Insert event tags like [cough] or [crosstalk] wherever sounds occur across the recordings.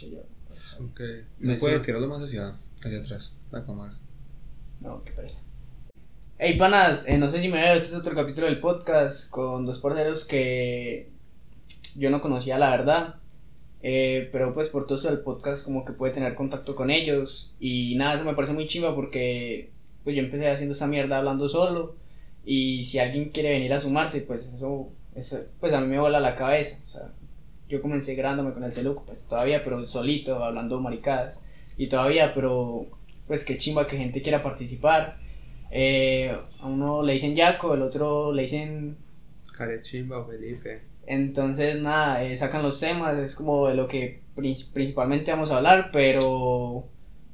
escuché yo. Pues, Ok. No puede tirarlo más hacia, hacia atrás, la cámara. no, qué parece. Hey, panas, eh, no sé si me veo, este es otro capítulo del podcast con dos parceros que yo no conocía, la verdad. Eh, pero pues por todo esto del podcast como que puede tener contacto con ellos y nada, eso me parece muy chimba porque pues yo empecé haciendo esta mierda hablando solo y si alguien quiere venir a sumarse pues eso, eso pues a mí me vuela la cabeza, o sea, yo comencé grabándome con el celuco pues todavía pero solito hablando maricadas y todavía pero pues qué chimba que gente quiera participar eh, a uno le dicen Yaco, el otro le dicen Carechimba o Felipe. entonces, nada, eh, sacan los temas, es como de lo que pri- principalmente vamos a hablar, pero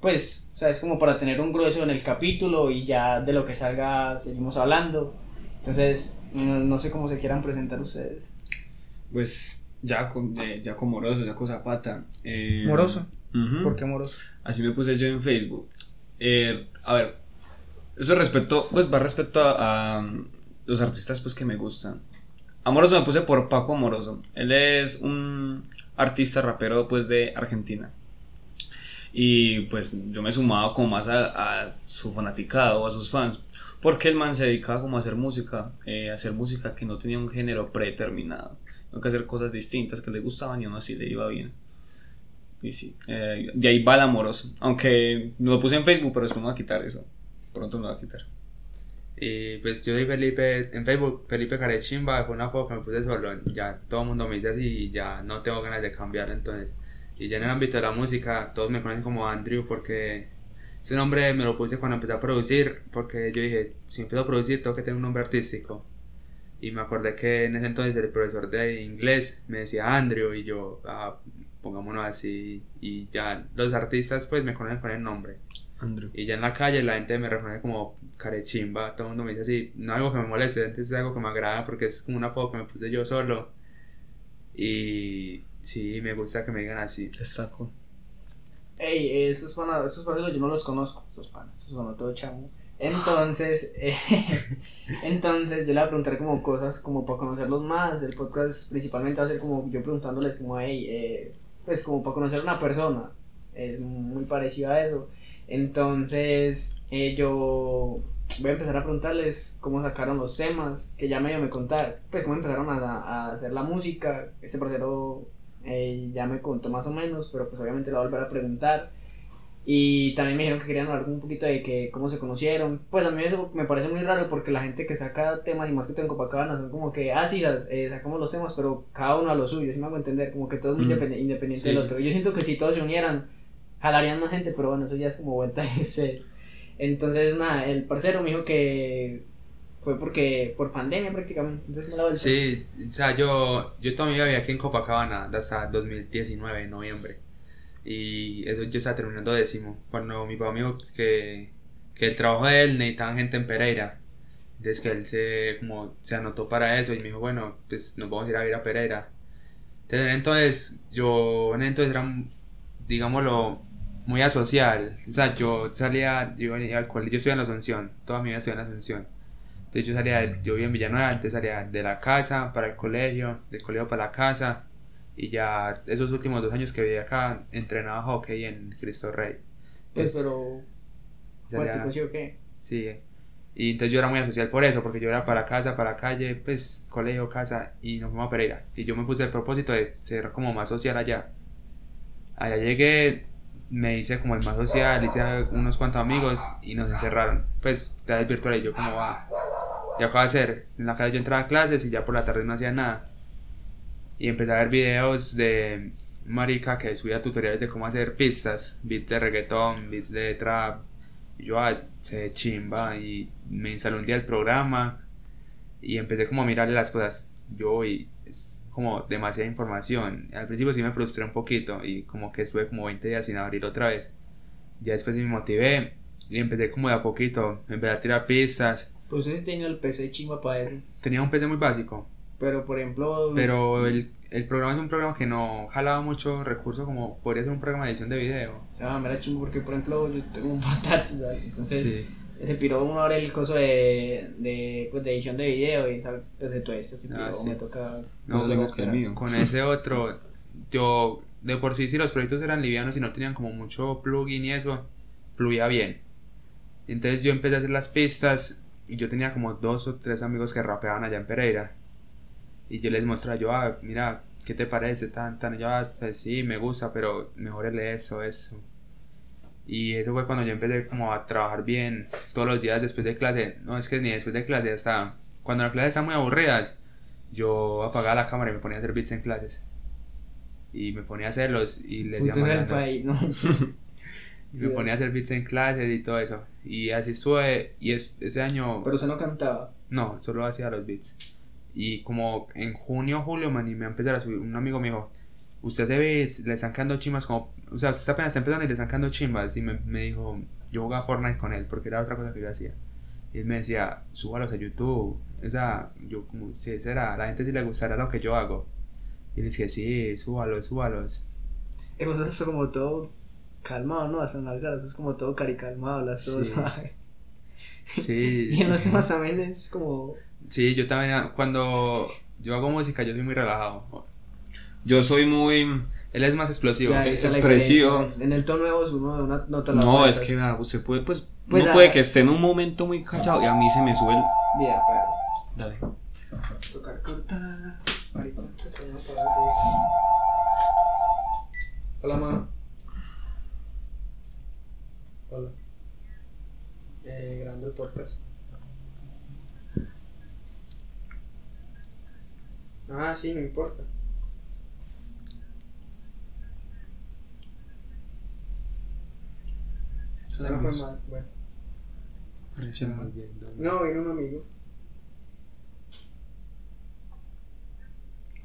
pues, o sea, es como para tener un grueso en el capítulo y ya de lo que salga seguimos hablando. Entonces, no, no sé cómo se quieran presentar ustedes. Pues Jaco, eh, Jaco Moroso, Jaco Zapata. eh, Moroso. ¿Por qué amoroso? Así me puse yo en Facebook. Eh, a ver, eso respecto, pues va respecto a, a los artistas pues que me gustan. Amoroso me puse por Paco Amoroso. Él es un artista rapero pues de Argentina. Y pues yo me he sumado como más a, a su fanaticado, a sus fans. Porque el man se dedicaba como a hacer música, eh, a hacer música que no tenía un género predeterminado. Tengo que hacer cosas distintas que le gustaban y aún así le iba bien. Y sí, eh, de ahí va el amoroso. Aunque no lo puse en Facebook, pero después me va a quitar eso. Pronto me va a quitar. Y pues yo soy Felipe, en Facebook, Felipe Carechimba, fue una foto que me puse solo, ya todo el mundo me dice así y ya no tengo ganas de cambiar entonces. Y ya en el ámbito de la música, todos me conocen como Andrew porque ese nombre me lo puse cuando empecé a producir, porque yo dije, si empiezo a producir tengo que tener un nombre artístico. Y me acordé que en ese entonces el profesor de inglés me decía Andrew y yo, ah, pongámonos así. Y ya los artistas pues me conocen con el nombre. Andrew. Y ya en la calle la gente me reconoce como carechimba, todo el mundo me dice así, no algo que me moleste, es algo que me agrada porque es como una foto que me puse yo solo. Y sí, me gusta que me digan así. Saco. Ey, estos panas, estos panas yo no los conozco, estos panas, estos son todo chamo. Entonces, [laughs] eh, entonces yo le voy a preguntar como cosas como para conocerlos más. El podcast principalmente va a ser como yo preguntándoles como, hey, eh, pues como para conocer a una persona. Es muy parecido a eso. Entonces, eh, yo voy a empezar a preguntarles cómo sacaron los temas, que ya medio me contaron, pues cómo empezaron a, a hacer la música. Este parcero eh, ya me contó más o menos, pero pues obviamente lo voy a volver a preguntar. Y también me dijeron que querían hablar un poquito de que cómo se conocieron. Pues a mí eso me parece muy raro porque la gente que saca temas y más que todo en Copacabana son como que, ah, sí, eh, sacamos los temas, pero cada uno a lo suyo, si me hago entender, como que todo es muy Mm. independiente, Sí. del otro. Yo siento que si todos se unieran, jalarían más gente, pero bueno, eso ya es como vuelta de usted. Entonces, nada, el parcero me dijo que fue porque, por pandemia prácticamente, entonces me la vuelta. Sí, o sea, yo, yo toda mi vida viví aquí en Copacabana hasta 2019, en noviembre. Y eso yo estaba terminando décimo. Cuando mi papá me dijo que, que el trabajo de él necesitaba gente en Pereira. Entonces que él se, como, se anotó para eso y me dijo, bueno, pues nos vamos a ir a vivir a Pereira. Entonces, entonces yo entonces era, digámoslo, muy asocial. O sea, yo salía, yo iba al colegio, yo estudié en la Asunción, toda mi vida estudié en la Asunción. Entonces yo salía, yo vivía en Villanueva, antes salía de la casa para el colegio, del colegio para la casa. Y ya esos últimos dos años que viví acá, entrenaba hockey en Cristo Rey. Pues, Entonces, pero, salía- ¿cuánto qué? Sí, y entonces yo era muy asocial por eso, porque yo era para casa, para calle, pues colegio, casa, y nos fuimos a Pereira. Y yo me puse el propósito de ser como más social allá. Allá llegué, me hice como el más social, hice unos cuantos amigos y nos encerraron. Pues clases virtuales, yo como va. Y acabo de hacer, en la calle yo entraba a clases y ya por la tarde no hacía nada. Y empecé a ver videos de marica que subía tutoriales de cómo hacer pistas, beats de reggaetón, beats de trap, yo, ah, se chimba y me instalé un día el programa y empecé como a mirarle las cosas. Yo y es como demasiada información. Al principio sí me frustré un poquito y como que estuve como 20 días sin abrir otra vez. Ya después me motivé y empecé como de a poquito, empecé a tirar pistas. Pues usted tenía el PC chimba para eso. Tenía un PC muy básico, Pero, por ejemplo... pero el, el programa es un programa que no jalaba mucho recursos como podría ser un programa de edición de video. Ah, me era chimbo porque, por ejemplo, yo tengo un ¿vale? entonces Sí. se piró uno ahora el coso de, de, pues, de edición de video y sabe, pues de todo esto se piró, Ah, sí. me toca... No, toca mismo que mío. Con ese otro, yo de por sí, si los proyectos eran livianos y no tenían como mucho plugin y eso, fluía bien. Entonces yo empecé a hacer las pistas y yo tenía como dos o tres amigos que rapeaban allá en Pereira. Y yo les mostraba, yo, ah, mira, ¿qué te parece? Tan, tan, yo, ah, pues sí, me gusta, pero mejor eso, eso. Y eso fue cuando yo empecé como a trabajar bien todos los días después de clase. No, es que ni después de clase, hasta cuando las clases están muy aburridas, yo apagaba la cámara y me ponía a hacer beats en clases. Y me ponía a hacerlos y les el llamaba. país, ¿no? [laughs] Y me ponía a hacer beats en clases y todo eso. Y así estuve. Y es, ese año. Pero usted no cantaba. No, solo hacía los beats. Y como en junio, julio, me animé a empezar a subir. Un amigo me dijo, usted hace beats, le están quedando chimbas como... O sea, usted está apenas está empezando y le están quedando chimbas. Y me, me dijo, yo jugaba Fortnite con él, porque era otra cosa que yo hacía. Y él me decía, súbalos a YouTube. O sea, yo como, si será, a la gente si le gustará lo que yo hago. Y le dije, sí, súbalos, súbalos. Y vos eso como todo calmado, ¿no? Hasta en las es como todo caricalmado, las todo Sí. suave. Sí. [laughs] Y en los temas también es como... Sí, yo también, ah, cuando yo hago música, yo soy muy relajado. Yo soy muy... Él es más explosivo. ya, está la expresivo. En el tono nuevo uno de una nota la No, es que vea, usted puede, pues, Pues, uno ah, puede que esté en un momento muy callado y a mí se me sube el... Bien, pero... Dale. Tocar cortar. Maricón, pues, de- Hola, ma. Hola. Ah, sí, no importa. No fue mal, bueno. No, vino un amigo.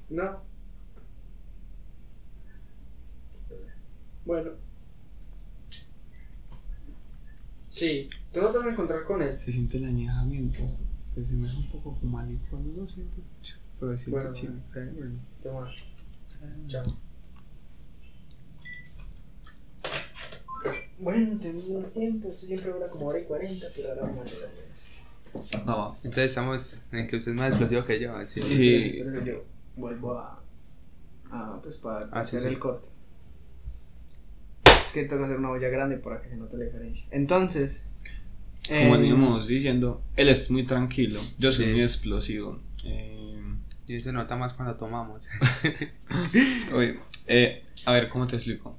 No. Bueno. Sí, tú no te vas a encontrar con él. Se siente el añejamiento, se asemeja un poco como al igual, no lo siente mucho, pero se siente Bueno, chido, ¿sabe? Bueno, Toma, ¿sabe? chao. Bueno, tenemos unos tiempos, esto siempre dura como hora y cuarenta, pero ahora vamos a. Va, va. Entonces estamos en que usted es más explosivo que yo. así. Sí. Pero yo vuelvo a. a pues para Ah, sí, hacer sí. el corte. Es que tengo que hacer una olla grande para que se note la diferencia. Entonces. Como eh, veníamos diciendo, él es muy tranquilo, yo soy Sí. muy explosivo. Eh, Y se nota más cuando tomamos. [laughs] oye, eh, a ver, ¿cómo te explico?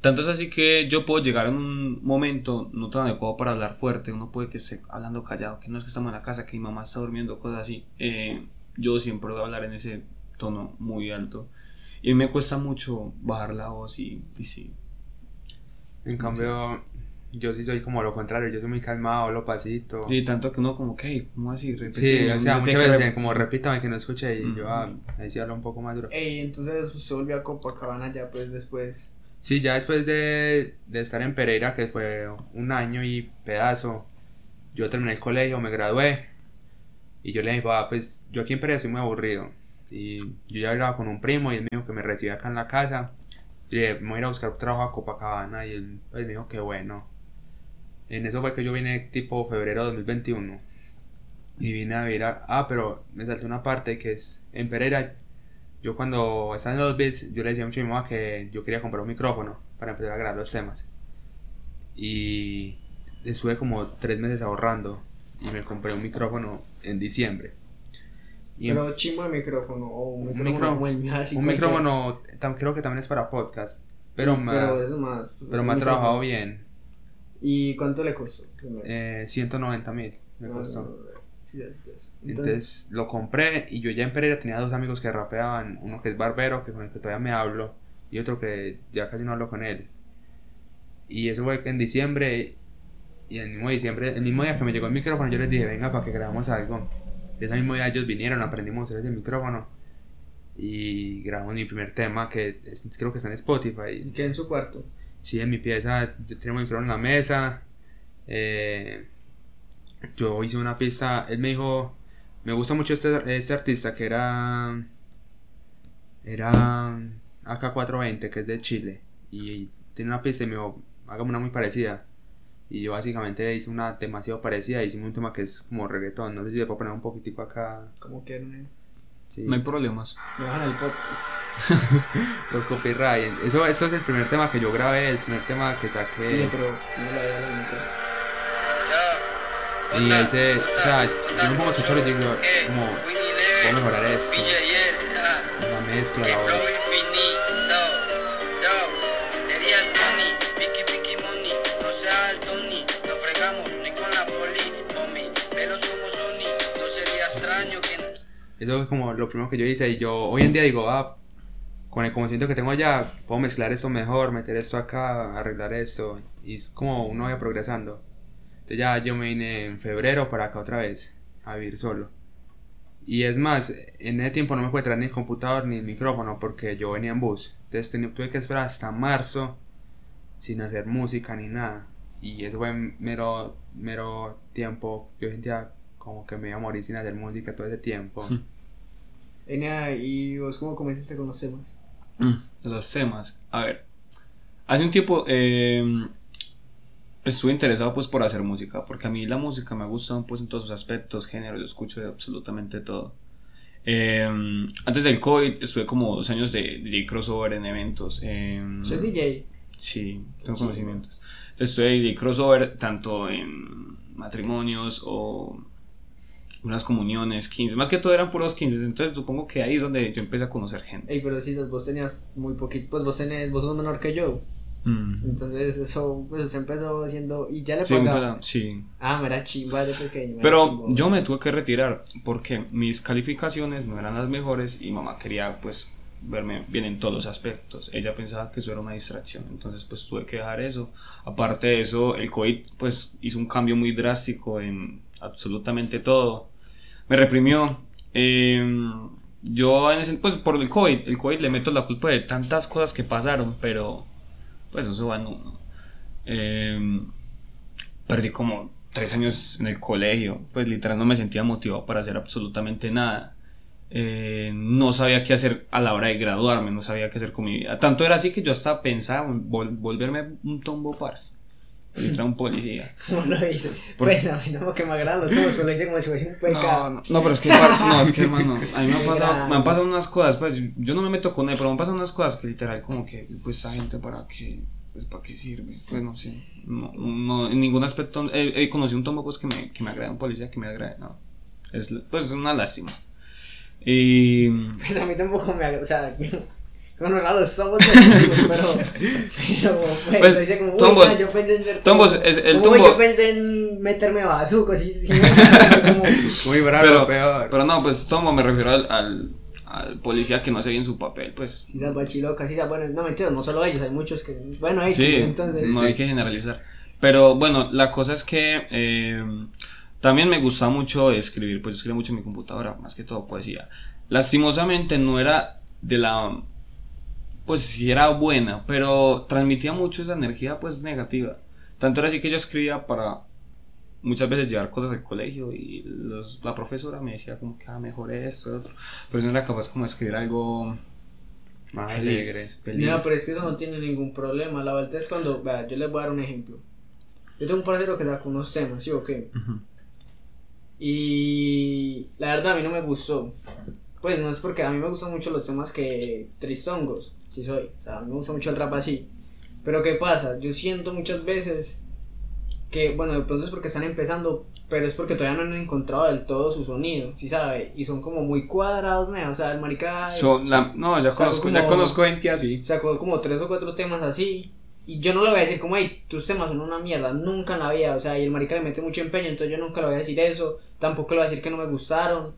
Tanto es así que yo puedo llegar en un momento no tan adecuado para hablar fuerte, uno puede que esté hablando callado, que no es que estamos en la casa, que mi mamá está durmiendo, cosas así. Eh, yo siempre voy a hablar en ese tono muy alto. Y me cuesta mucho bajar la voz y, y sí. En cambio, yo sí soy como lo contrario. Yo soy muy calmado, lo pasito. Sí, tanto que uno como, ¿qué? ¿Cómo así? Sí, Repíteme, o sea, muchas veces re- como repítame que no escuché y yo ah, ahí sí hablo un poco más duro. Ey, entonces usted volvió a Copacabana ya pues después. Sí, ya después de, de estar en Pereira, que fue un año y pedazo, yo terminé el colegio, me gradué y yo le dije, "Ah, pues yo aquí en Pereira soy muy aburrido. Y yo ya hablaba con un primo y él me dijo que me recibía acá en la casa. Me voy a ir a buscar trabajo a Copacabana y él me dijo que bueno. En eso fue que yo vine tipo febrero de 2021. Y vine a vivir a... Ah, pero me saltó una parte que es en Pereira yo cuando estaba en los beats, yo le decía mucho a mi mamá que yo quería comprar un micrófono para empezar a grabar los temas. Y estuve como tres meses ahorrando y me compré un micrófono en diciembre. Y Pero chimbo el micrófono o un micrófono así un micrófono tam- creo que también es para podcast, pero, me, pero eso más. pues, pero me ha micrófono. trabajado bien. ¿Y cuánto le costó? Eh, 190 mil me No, costó. no, no, no. Sí, sí, sí, sí. Entonces lo compré y yo ya en Pereira tenía dos amigos que rapeaban, uno que es barbero, que con el que todavía me hablo, y otro que ya casi no hablo con él. Y eso fue que en diciembre, y el mismo diciembre, el mismo día que me llegó el micrófono, yo les dije, venga, para que grabamos algo. Y ese mismo día ellos vinieron, aprendimos a usar el micrófono y grabamos mi primer tema, que es- creo que está en ¿Y Spotify. qué en su cuarto? Sí, en mi pieza, yo tenía un micrófono en la mesa. eh, yo hice una pista. Él me dijo: Me gusta mucho este, este artista que era. Era AK420, que es de Chile. Y tiene una pista y me dijo: Hágame una muy parecida. Y yo básicamente hice una demasiado parecida. Hicimos un tema que es como reggaetón. No sé si le puedo poner un poquitico acá. Como que Sí. No hay problemas. me bajan el podcast. [laughs] por copyright. Eso, esto es el primer tema que yo grabé, el primer tema que saqué. Oye, pero no la había la Y ese, o sea, yo no puedo escuchar y digo, como, puedo mejorar esto. La mezcla, la voz. Eso es como lo primero que yo hice y yo hoy en día digo, ah, con el conocimiento que tengo allá, puedo mezclar esto mejor, meter esto acá, arreglar esto. Y es como uno vaya progresando. Entonces ya yo me vine en febrero para acá otra vez, a vivir solo. Y es más, en ese tiempo no me pude traer ni el computador ni el micrófono porque yo venía en bus. Entonces tuve que esperar hasta marzo sin hacer música ni nada. Y eso fue mero, mero tiempo. Yo sentía como que me iba a morir sin hacer música todo ese tiempo. Enia, ¿y vos cómo comenzaste con los temas? Mm, los temas, a ver. Hace un tiempo eh, estuve interesado pues por hacer música, porque a mí la música me gusta pues en todos sus aspectos, género, yo escucho de absolutamente todo. Eh, antes del COVID estuve como dos años de DJ crossover en eventos. Eh, ¿Soy DJ? Sí, tengo conocimientos. Entonces estuve DJ crossover tanto en matrimonios o unas comuniones, 15, más que todo eran puros 15, entonces supongo que ahí es donde yo empecé a conocer gente. Ey, pero si vos tenías muy poquito, pues vos tenés, vos sos menor que yo. Mm. Entonces eso pues se empezó haciendo y ya le sí, pagaba. sí. Ah, me era chimba de pequeño. Pero yo me tuve que retirar porque mis calificaciones no eran las mejores y mamá quería pues verme bien en todos los aspectos. Ella pensaba que eso era una distracción, entonces pues tuve que dejar eso. Aparte de eso, el COVID pues hizo un cambio muy drástico en absolutamente todo. Me reprimió. Em, yo, en ese, pues por el COVID, el COVID le meto la culpa de tantas cosas que pasaron, pero pues eso va en uno. Em, perdí como tres años en el colegio, pues literal no me sentía motivado para hacer absolutamente nada. Eh, no sabía qué hacer a la hora de graduarme, no sabía qué hacer con mi vida. Tanto era así que yo hasta pensaba en volverme un tombo parce. Era un policía. [laughs] ¿Cómo lo hice? Pues a mí no que me agradan los tomos, pero lo hice como si fuese un pecado. No, no, pero es que, no, es que [laughs] hermano, a mí me han, pasado, me han pasado unas cosas, pues yo no me meto con él, pero me han pasado unas cosas que literal como que, pues esa gente para qué, pues para qué sirve, pues no sé, no, no en ningún aspecto, he, conocido un tomo pues que me, que me agrade, un policía que me agrade, no, es, pues es una lástima. Y... Pues a mí tampoco me agrada, o sea... Bueno, raro, somos pero, [laughs] pero, pues, pues como, tombos, yo pensé en ser tombos, es el tumbo. Yo pensé en meterme bazuco, así, como... Muy bravo, pero, peor. Pero no, pues tombo me refiero al, al, al, policía que no hace bien su papel, pues. Sí, salvachiloca, sí, bueno, no mentira, no solo ellos, hay muchos que, bueno, hay sí, entonces. no hay que generalizar. Pero bueno, la cosa es que eh, también me gusta mucho escribir, pues yo escribo mucho en mi computadora, más que todo poesía. Lastimosamente no era de la pues sí era buena, pero transmitía mucho esa energía pues negativa. Tanto era así que yo escribía para muchas veces llevar cosas al colegio y la profesora me decía como que ah, mejor esto, otro, pero no era capaz como de escribir algo más alegre. Feliz. No, pero es que eso no tiene ningún problema. La verdad es cuando, vea, yo les voy a dar un ejemplo. Yo tengo un parcero que sacó unos temas, ¿sí o qué? Y la verdad a mí no me gustó. Pues no es porque a mí me gustan mucho los temas que tristongos, sí soy, o sea, a mí me gusta mucho el rap así. Pero ¿qué pasa? Yo siento muchas veces que, bueno, de pronto es porque están empezando, pero es porque todavía no han encontrado del todo su sonido, ¿sí sabe? Y son como muy cuadrados, ¿no? o sea, el marica... no, ya conozco, ya conozco gente así. Sacó como tres o cuatro temas así, y yo no le voy a decir como, hey, tus temas son una mierda, nunca en la vida, o sea, y el marica le mete mucho empeño, entonces yo nunca le voy a decir eso, tampoco le voy a decir que no me gustaron,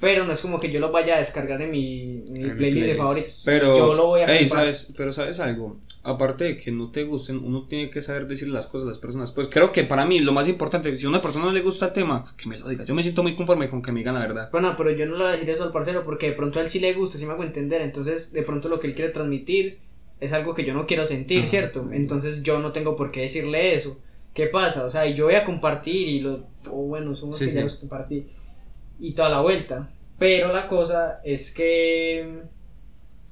pero no es como que yo lo vaya a descargar en mi, playlist, de favoritos. Pero, yo lo voy a hey, ¿sabes? Pero sabes algo, aparte de que no te gusten, uno tiene que saber decirle las cosas a las personas. Pues creo que para mí lo más importante, si a una persona no le gusta el tema, que me lo diga. Yo me siento muy conforme con que me digan la verdad. Bueno, pero yo no le voy a decir eso al parcero porque de pronto a él sí le gusta, sí me hago entender. Entonces, de pronto lo que él quiere transmitir es algo que yo no quiero sentir, ¿cierto? Entonces yo no tengo por qué decirle eso. ¿Qué pasa? O sea, yo voy a compartir y lo... O bueno, somos que ya los compartí. Y toda la vuelta. Pero la cosa es que.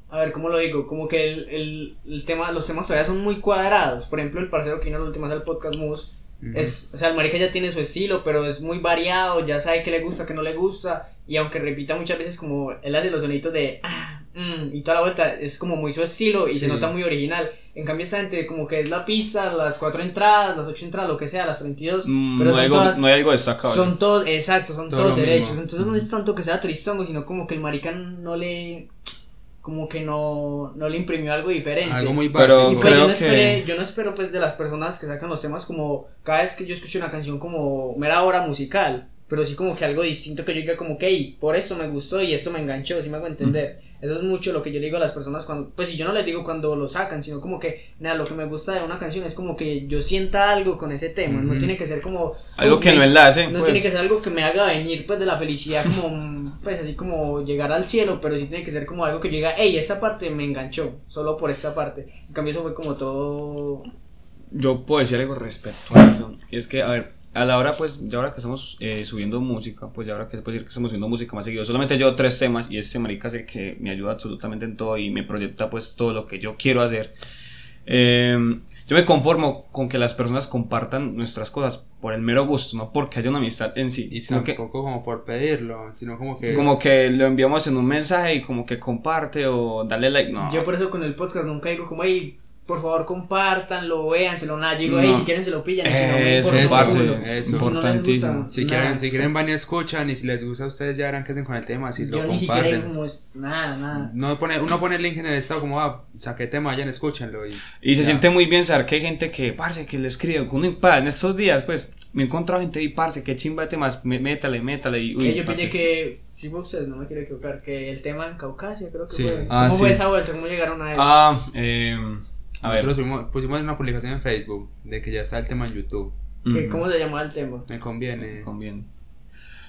A ver, ¿cómo lo digo? Como que el, el, tema, los temas todavía son muy cuadrados. Por ejemplo, el parcero que vino la última del podcast Moose. Es, o sea, el marica ya tiene su estilo, pero es muy variado, ya sabe qué le gusta, qué no le gusta. Y aunque repita muchas veces como él hace los sonitos de. Ah, mm", mm, y toda la vuelta, es como muy su estilo y se Sí. nota muy original. En cambio, esta gente, como que es la pista, las cuatro entradas, las ocho entradas, lo que sea, las 32. Mm, pero no, hay algo, todas- no hay algo destacable. Son todos, exacto, son Todo todos lo mismo. derechos. Entonces no es tanto que sea tristongo, sino como que el marica no le. Como que no, no le imprimió algo diferente. Algo muy Pero Y básico. pues yo no, que- esperé, yo no espero pues de las personas que sacan los temas como cada vez que yo escucho una canción como mera obra musical, pero sí como que algo distinto que yo diga como que "Ey, por eso me gustó y esto me enganchó, si me hago entender. Eso es mucho lo que yo le digo a las personas cuando, pues si yo no les digo cuando lo sacan, sino como que, nada, lo que me gusta de una canción es como que yo sienta algo con ese tema, no tiene que ser como... Algo como que me- enlace. no pues. tiene que ser algo que me haga venir pues de la felicidad como pues así como llegar al cielo, pero sí tiene que ser como algo que llega, hey, esta parte me enganchó, solo por esta parte. En cambio eso fue como todo Yo puedo decir algo respecto a eso. Y es que, a ver, a la hora, pues, ya ahora que estamos eh, subiendo música, pues ya ahora que se puede decir que estamos subiendo música más seguido, solamente llevo tres temas y este marica es el que me ayuda absolutamente en todo y me proyecta, pues, todo lo que yo quiero hacer. Eh, yo me conformo con que las personas compartan nuestras cosas por el mero gusto, no porque haya una amistad en sí, Y sino que, tampoco como por pedirlo, sino como que... como que lo enviamos en un mensaje y como que comparte o dale like, no. Yo por eso con el podcast nunca digo como, hey, por favor compartanlo, véanselo, nada. Yo digo, hey, No. si quieren se lo pillan. y si no, Eso, parce, culo. eso. Si no gusta, Importantísimo. Si quieren, si quieren van y escuchan y si les gusta a ustedes ya verán qué hacen con el tema, si Yo lo ni siquiera digo comparten. como, nada, nada. No pone, uno pone el link en el estado como, ah, saqué tema, vayan, escúchenlo y... Y se ya. siente muy bien saber que hay gente que, parce, que le escribe, uno, en estos días, pues, me he encontrado gente y, parce, que chimba de temas, mé- métale, métale, y, uy, Que yo pensé que, si fue ustedes, no me quiero equivocar, que el tema en Caucasia creo que Sí. fue. Ah, ¿Cómo fue sí. esa vuelta? ¿Cómo llegaron a eso? Ah, eh, a ver. Nosotros subimos- pusimos una publicación en Facebook de que ya está el tema en YouTube. ¿Qué- ¿Cómo se llamaba el tema? Me conviene. Conviene.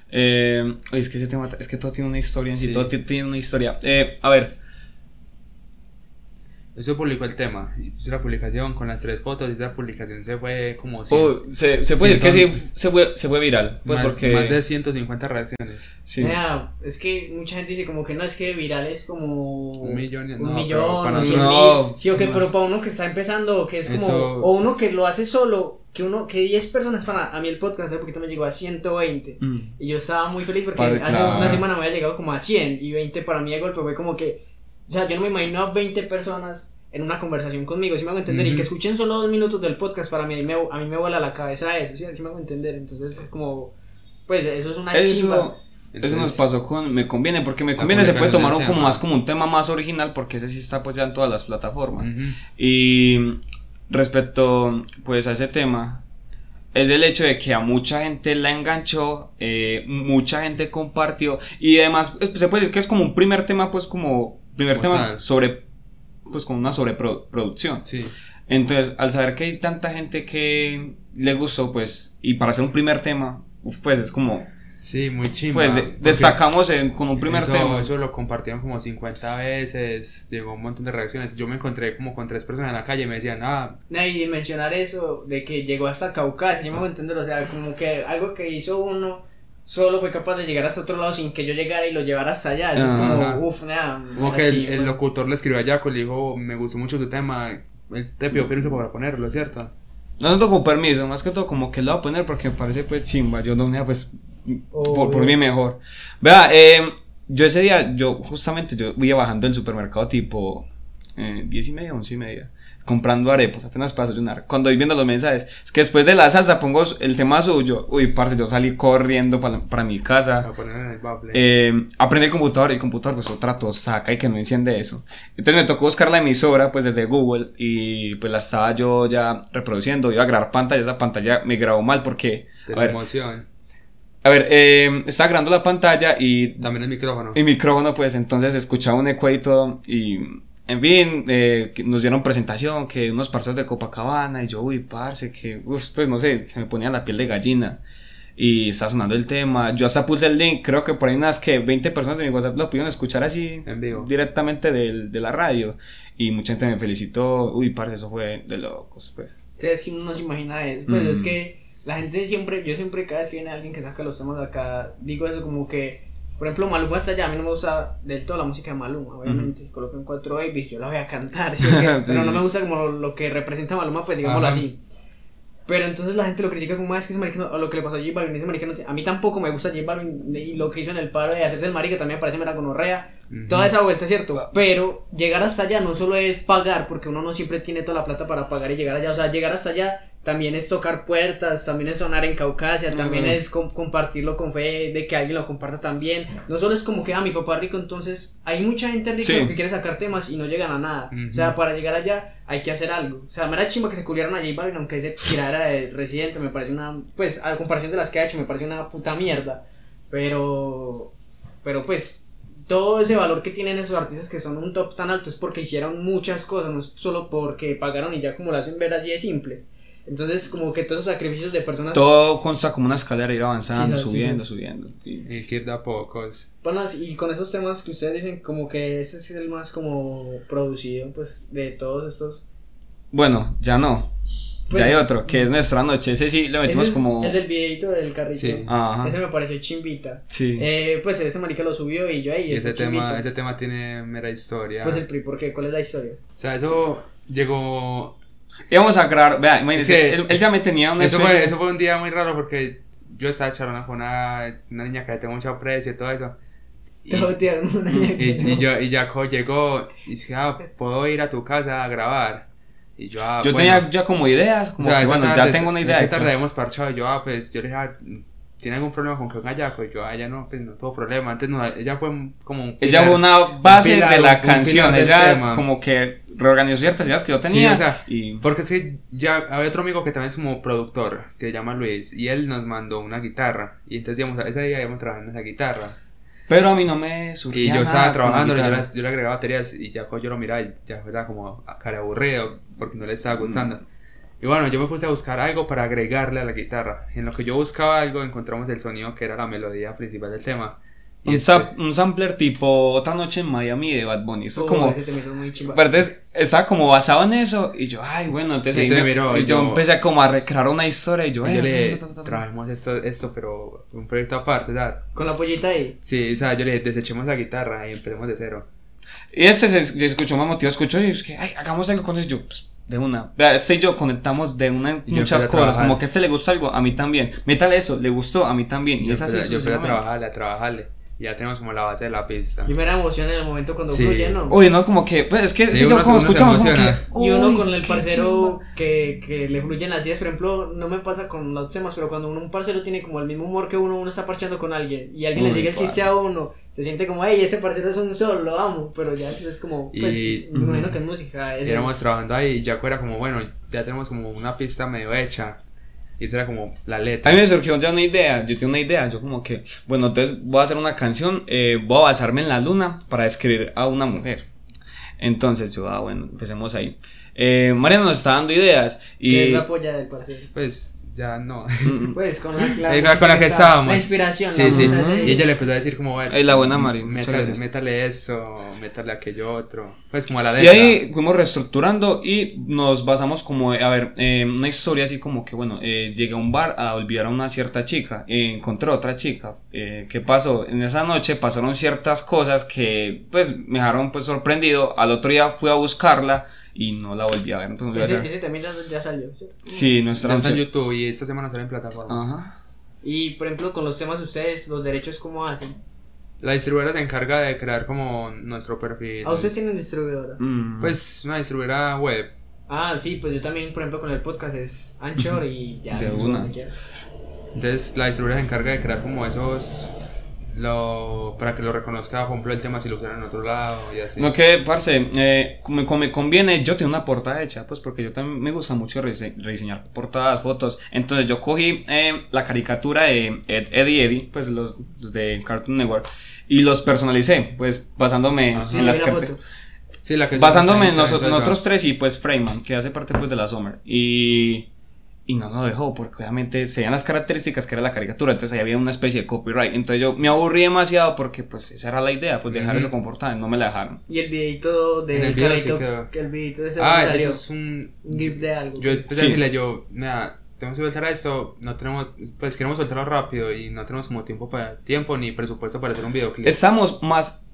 Eh, oye, es que ese tema, es que todo tiene una historia en sí, Sí. todo ti- tiene una historia. Eh, a ver, Eso publicó el tema. Y puse la publicación con las tres fotos y esa publicación se fue como... cien- oh, se, se puede Sí, decir que sí, se fue, se fue viral, pues más, porque... más de 150 reacciones. sí. Mira, es que mucha gente dice como que no, es que viral es como... Un millón y- Un no, millón, pero para un nosotros- No, mil. Sí, ok, más. pero para uno que está empezando, que es como... Eso- O uno que lo hace solo, que uno, que 10 personas, para a mí el podcast hace poquito me llegó a 120. Mm. Y yo estaba muy feliz porque Padre, hace claro. una semana me había llegado como a 100 y 20 para mí de golpe fue como que, o sea, yo no me imagino a 20 personas en una conversación conmigo, si me hago entender, y que escuchen solo dos minutos del podcast para mí, a mí me, a mí me vuela la cabeza eso, ¿sí? ¿sí me hago entender, entonces es como, pues eso es una chimba. Eso, eso nos Entonces, pasó con Me Conviene, porque Me Conviene se puede tomar un- como tema. más como un tema más original, porque ese sí está pues ya en todas las plataformas. Y respecto pues a ese tema, es el hecho de que a mucha gente la enganchó, eh, mucha gente compartió y además pues, se puede decir que es como un primer tema pues como primer tema tal. sobre pues con una sobreproducción. Sí. Entonces, al saber que hay tanta gente que le gustó pues y para hacer un primer tema, pues es como Sí, muy chimba. pues de- destacamos en- con un primer eso, tema. Eso lo compartieron como 50 veces, llegó un montón de reacciones. Yo me encontré como con tres personas en la calle y me decían, ah, Y mencionar eso de que llegó hasta Caucasia, ¿sí me entender? O sea, como que algo que hizo uno solo fue capaz de llegar hasta otro lado sin que yo llegara y lo llevara hasta allá. Eso es como, uff, nada. como que el, el locutor le escribió a Jaco y le dijo, me gustó mucho tu tema, él te pidió permiso para ponerlo, ¿cierto? No tanto con permiso, más que todo como que lo voy a poner porque me parece pues chimba. Yo no me pues por, por mí mejor. Vea, eh, yo ese día, yo justamente yo iba bajando del supermercado tipo eh, 10 y media, 11 y media, comprando arepas, apenas para desayunar. Cuando voy viendo los mensajes, es que después de la salsa pongo el tema suyo. Uy, parce, yo salí corriendo para, para mi casa. Para poner en el. Eh, aprendí el computador, el computador pues otra saca y que no enciende eso. Entonces me tocó buscar la emisora pues desde Google y pues la estaba yo ya reproduciendo, iba a grabar pantalla, esa pantalla me grabó mal porque, de a ver, emoción. a ver, eh, estaba grabando la pantalla y También el micrófono. mi micrófono pues entonces escuchaba un eco y todo y en fin, eh, nos dieron presentación que unos parceros de Copacabana y yo, uy, parce, que, uf, pues no sé, se me ponía la piel de gallina y está sonando el tema, yo hasta puse el link, creo que por ahí unas que 20 personas de mi WhatsApp lo pudieron escuchar así En vivo. directamente del- de la radio y mucha gente me felicitó, uy, parce, eso fue de locos, pues. Sí, es que uno no se imagina eso. Pues Mm. es que la gente siempre, yo siempre cada vez que viene alguien que saca los temas de acá, digo eso como que, por ejemplo, Maluma está allá, a mí no me gusta del todo la música de Maluma, obviamente, si colocan cuatro babies, yo la voy a cantar, ¿sí o qué? [laughs] Sí, pero no me gusta como lo, lo que representa Maluma, pues digámoslo Ajá. así. Pero entonces la gente lo critica como, "Ah, es que ese marica, o lo que le pasó a J Balvin, ese marica no A mí tampoco me gusta J Balvin y lo que hizo en el paro de hacerse el marica también me parece mera gonorrea. Ujú. Toda esa vuelta, ¿cierto? Pero llegar hasta allá no solo es pagar, porque uno no siempre tiene toda la plata para pagar y llegar allá. O sea, llegar hasta allá también es tocar puertas, también es sonar en Caucasia, también es com- compartirlo con fe de que alguien lo comparta también. No solo es como que, ah, mi papá rico, entonces hay mucha gente rica Sí. que quiere sacar temas y no llegan a nada. O sea, para llegar allá hay que hacer algo. O sea, me era chimba que se culiaran a J Balvin, aunque ese tirara de Residente me parece una, pues, a comparación de las que ha hecho, me parece una puta mierda. Pero, pero pues, todo ese valor que tienen esos artistas que son un top tan alto es porque hicieron muchas cosas, no es solo porque pagaron y ya como lo hacen ver así de simple. Entonces, como que todos esos sacrificios de personas... Todo consta como una escalera, ir avanzando, Sí, sí, sí, subiendo, sí. subiendo. Y- que ir de a pocos. Panas, y con esos temas que ustedes dicen, como que ese es el más como producido, pues, de todos estos... Bueno, ya no. Pues, ya hay otro, que es nuestra noche. Ese sí le ese metimos es como. El del videito del carrito. Sí. Ajá. Ese me pareció chimbita. Sí. Eh, pues ese marica lo subió y yo ahí Y ese tema, chimbita. ese tema tiene mera historia. Pues el PRI, ¿por qué? ¿Cuál es la historia? O sea, eso llegó. Íbamos a grabar, vea, imagínense, Sí. él, él ya me tenía una Eso especie- fue, eso fue un día muy raro porque yo estaba charlando con una, una niña que le tengo mucho aprecio y todo eso. Y, una niña que y, y no. yo, y Jaco llegó y dice, ah, puedo ir a tu casa a grabar. Y yo, ah, Yo bueno. tenía ya como ideas, como O sea, que bueno, tarde- ya tengo una idea. Esa de tarde que- habíamos parchado. y Yo, ah, pues, yo le dije, ah, ¿tiene algún problema con que venga Jaco? Y yo, ah, ella no, pues no tuvo problema. Antes no, ella fue como un Ella fue una base pilar, de la un canción, ella como que reorganizó ciertas ideas que yo tenía. Sí, o sea, y Porque que ya había otro amigo que también es como productor, que se llama Luis, y él nos mandó una guitarra. Y entonces íbamos, a- ese día íbamos trabajando en esa guitarra. Pero a mí no me surgía Y yo nada estaba la trabajando, yo le, yo le agregaba baterías y ya cuando yo lo miraba y ya era como a cara aburrido porque no le estaba gustando. Mm. Y bueno, yo me puse a buscar algo para agregarle a la guitarra. En lo que yo buscaba algo encontramos el sonido que era la melodía principal del tema. Y Un, este- sa- un sampler tipo Otra noche en Miami de Bad Bunny. Eso es Oh, como. ese te me hizo muy. Pero entonces estaba como basado en eso y yo, ay, bueno, entonces se me- miró, y yo yo- empecé como a recrear una historia y yo, y yo eh, le trabajemos esto, esto, pero un proyecto aparte, ¿sabes? Con la pollita ahí. Sí, o sea, yo le dije, desechemos la guitarra y empecemos de cero. Y ese se, se escuchó más motivo, escuchó y es que, ay, hagamos algo con eso. Y yo, pues, de una. Vea, este y yo conectamos de una yo muchas cosas. Como que a este le gustó algo, a mí también. Métale eso, le gustó, a mí también. Y Yo es así. yo a trabajarle, a trabajarle. Y ya tenemos como la base de la pista. Yo me era emoción en el momento cuando Sí. fluye, ¿no? Uy, no, como que, pues es que Sí, sí, yo uno- como uno escuchamos, como que. Y uno con el parcero que, que le fluyen las ideas, por ejemplo, no me pasa con los temas, pero cuando uno, un parcero tiene como el mismo humor que uno, uno está parchando con alguien y alguien le Uy, sigue el chiste a uno, se siente como, hey, ese parcero es un sol, lo amo, pero ya es como, pues, Y- me imagino que es música. Y éramos trabajando ahí y Jaco era como, bueno, ya tenemos como una pista medio hecha. Y eso era como la A letra. mí me surgió ya una idea, yo tengo una idea, yo como que, bueno, entonces voy a hacer una canción, eh, voy a basarme en la luna para describir a una mujer. Entonces yo, ah, bueno, empecemos ahí. Eh, Mariana nos está dando ideas y... que es la polla del parcero. Pues ya no. [laughs] Pues con la, Eh, música con la que está- estábamos. La inspiración, Sí, la sí. Y ella le empezó a decir como, bueno, Ay, la buena Mari, métale, eso, métale aquello otro. Pues como a la Y letra. ahí fuimos reestructurando y nos basamos como, a ver, eh, una historia así como que, bueno, eh, llegué a un bar a olvidar a una cierta chica, eh, encontré a otra chica. Eh, ¿Qué pasó? En esa noche pasaron ciertas cosas que, pues, me dejaron pues sorprendido. Al otro día fui a buscarla y no la volví a ver. Entonces, Ese, también ya, salió, ¿cierto? Sí, nuestra Ya está en. YouTube y esta semana sale en plataformas. Ajá. Y por ejemplo, con los temas ustedes, los derechos, ¿cómo hacen? La distribuidora se encarga de crear como nuestro perfil. ¿A ustedes tienen distribuidora? Mm. Pues una distribuidora web. Ah, sí, pues yo también, por ejemplo, con el podcast es Anchor y ya. De una. Entonces la distribuidora se encarga de crear como esos lo para que lo reconozca, por ejemplo, el tema si lo usaran en otro lado y así. No que, parce, eh, como, como me conviene, yo tengo una portada hecha, pues porque yo también me gusta mucho rediseñ- rediseñar portadas, fotos. Entonces yo cogí eh, la caricatura de Ed, Eddie Eddie, pues los, los de Cartoon Network, y los personalicé, pues basándome Ajá. En las la cartas. Sí, la que Basándome en, los- otros tres y pues Freyman, que hace parte pues de la Summer. Y, y no lo dejó porque obviamente se veían las características que era la caricatura, entonces ahí había una especie de copyright. Entonces yo me aburrí demasiado porque pues esa era la idea, pues dejar eso con portada, no me la dejaron. Y el videito del el video sí que el videito de ese Ah, salió. eso es un Un GIF de algo. Yo empecé Sí. a decirle yo, mira, tenemos que soltar esto, no tenemos, pues queremos soltarlo rápido y no tenemos como tiempo para tiempo ni presupuesto para hacer un videoclip. Estamos más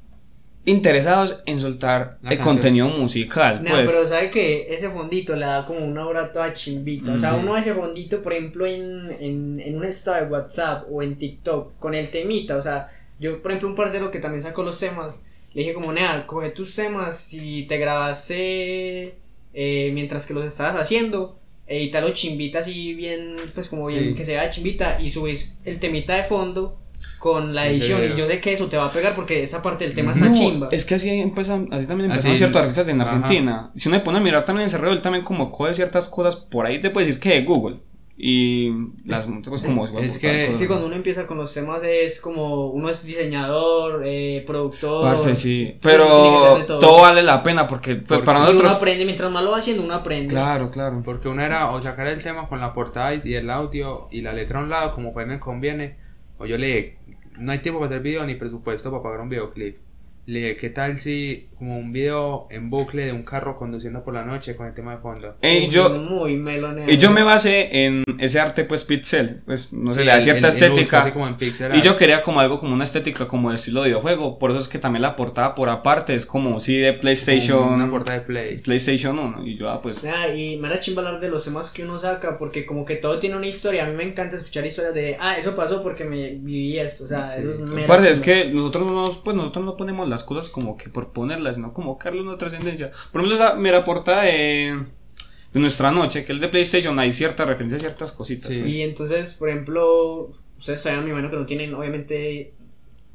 interesados en soltar La el canción. contenido musical. No, pues. pero sabe que ese fondito le da como una hora toda chimbita. O sea, uno ese fondito, por ejemplo, en, en, en un estado de WhatsApp o en TikTok con el temita. O sea, yo, por ejemplo, un parcero que también sacó los temas, le dije como, Nea, coge tus temas y te grabaste eh, mientras que los estabas haciendo. Edítalo chimbita así bien, pues como bien Sí. que se vea chimbita y subís el temita de fondo con la edición. Y yo sé que eso te va a pegar porque esa parte del tema está No, chimba. Es que así empiezan, así también Así, empezaron ciertos artistas en ajá. Argentina. Si uno se pone a mirar también ese él también como coge ciertas cosas, por ahí te puede decir que de Google. Y las pues como es que- Sí, cuando uno empieza con los temas es como uno es diseñador, eh, productor. Parce, sí. Pero todo. todo. vale la pena porque pues Porque para Y uno nosotros. aprende, mientras más lo va haciendo, uno aprende. Claro, claro. Porque una era o sacar el tema con la portada y y el audio y la letra a un lado, como pues me conviene. O yo le dije, no hay tiempo para hacer video ni presupuesto para pagar un videoclip. Le dije, ¿qué tal si como un video en bucle de un carro conduciendo por la noche con el tema de fondo? Ey, yo, Muy melonero. y yo me basé en ese arte pues pixel, pues no sé, Sí, le da el- cierta el- el uso, estética. así como en pixel Y yo quería como algo como una estética como de estilo de videojuego, por eso es que también la portada por aparte es como sí de Como PlayStation, Una portada de play. PlayStation 1 y yo ah pues Ah, y me da chimba hablar de los temas que uno saca porque como que todo tiene una historia. A mí me encanta escuchar historias de, ah, eso pasó porque me viví esto. O sea, Sí. eso es Parce, es que nosotros no nos, pues nosotros no ponemos las cosas como que por ponerlas, sino como que darle una trascendencia. Por ejemplo, esa mera portada de, de nuestra noche, que es de PlayStation, hay cierta referencia a ciertas cositas. Sí. pues. Y entonces, por ejemplo, ustedes todavía me imagino que no tienen, obviamente,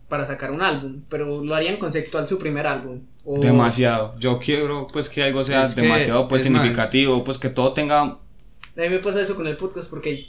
para sacar un álbum, pero lo harían conceptual su primer álbum. O... Demasiado. Yo quiero pues que algo sea Es que, demasiado pues es más- significativo, pues que todo tenga A mí me pasa eso con el podcast porque,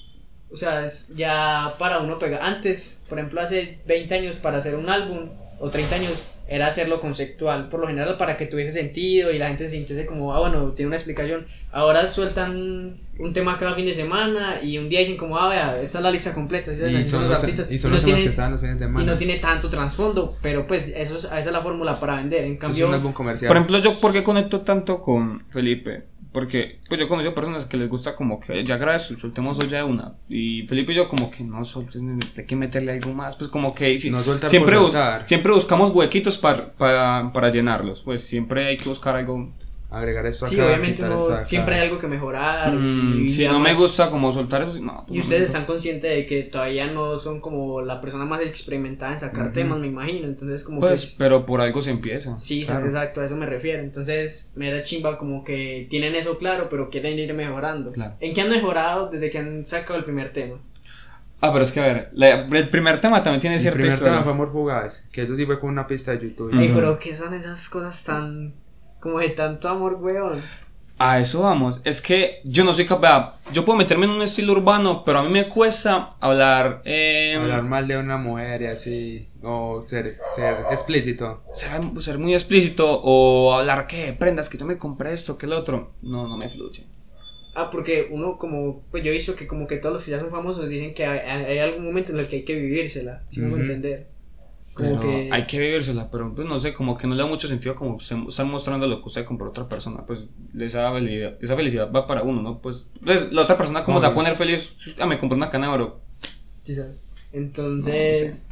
o sea, es ya para uno pegar. Antes, por ejemplo, hace 20 años para hacer un álbum o 30 años era hacerlo conceptual, por lo general para que tuviese sentido y la gente se sintiese como, ah, bueno, tiene una explicación. Ahora sueltan un tema cada fin de semana y un día dicen como, ah, vea, esta es la lista completa, Y son los, artistas. y son no los tiene- que estaban los fines de y semana. no tiene tanto trasfondo, pero pues eso es, esa es la fórmula para vender. En Eso es cambio, un álbum comercial. Por ejemplo, yo, ¿por qué conecto tanto con Felipe? Porque, pues yo conocí personas que les gusta como que ya grabes, soltemos hoy ya de una. Y Felipe y yo como que no, solten, hay que meterle algo más. Pues como que sí, No siempre, bus- siempre buscamos huequitos para, para, para llenarlos. Pues siempre hay que buscar algo. Agregar esto acá. sí, obviamente uno acá. siempre hay algo que mejorar. Mm, y si no me gusta como soltar eso, no. pues Y no ustedes están conscientes de que todavía no son como la persona más experimentada en sacar temas, me imagino. Entonces, como Pues, que. pero por algo se empieza. Sí, sí, claro. exacto, a eso me refiero. Entonces, me da chimba como que tienen eso claro, pero quieren ir mejorando. Claro. ¿En qué han mejorado desde que han sacado el primer tema? Ah, pero es que a ver, la- el primer tema también tiene El cierta primer historia. tema fue Amor Fugaz, que eso sí fue con una pista de YouTube. Ey, Ujú. pero ¿qué son esas cosas tan. Como de tanto amor, weón? A eso vamos. Es que yo no soy capaz. Yo puedo meterme en un estilo urbano, pero a mí me cuesta hablar. eh, Hablar mal de una mujer y así, o ser, ser explícito. ser, ser muy explícito o hablar que prendas que yo me compré esto, que el otro. No, no me fluye. Ah, porque uno como, pues yo he visto que como que todos los que ya son famosos dicen que hay, hay algún momento en el que hay que vivírsela, si me Ujú. entender. Como Pero que... hay que vivírsela, pero pues no sé, como que no le da mucho sentido como se, están mostrando lo que usted compró a otra persona. Pues esa felicidad, esa felicidad va para uno, ¿no? Pues entonces, la otra persona, como se va a poner feliz? Ah, me compré una cana de oro. Quizás. Entonces,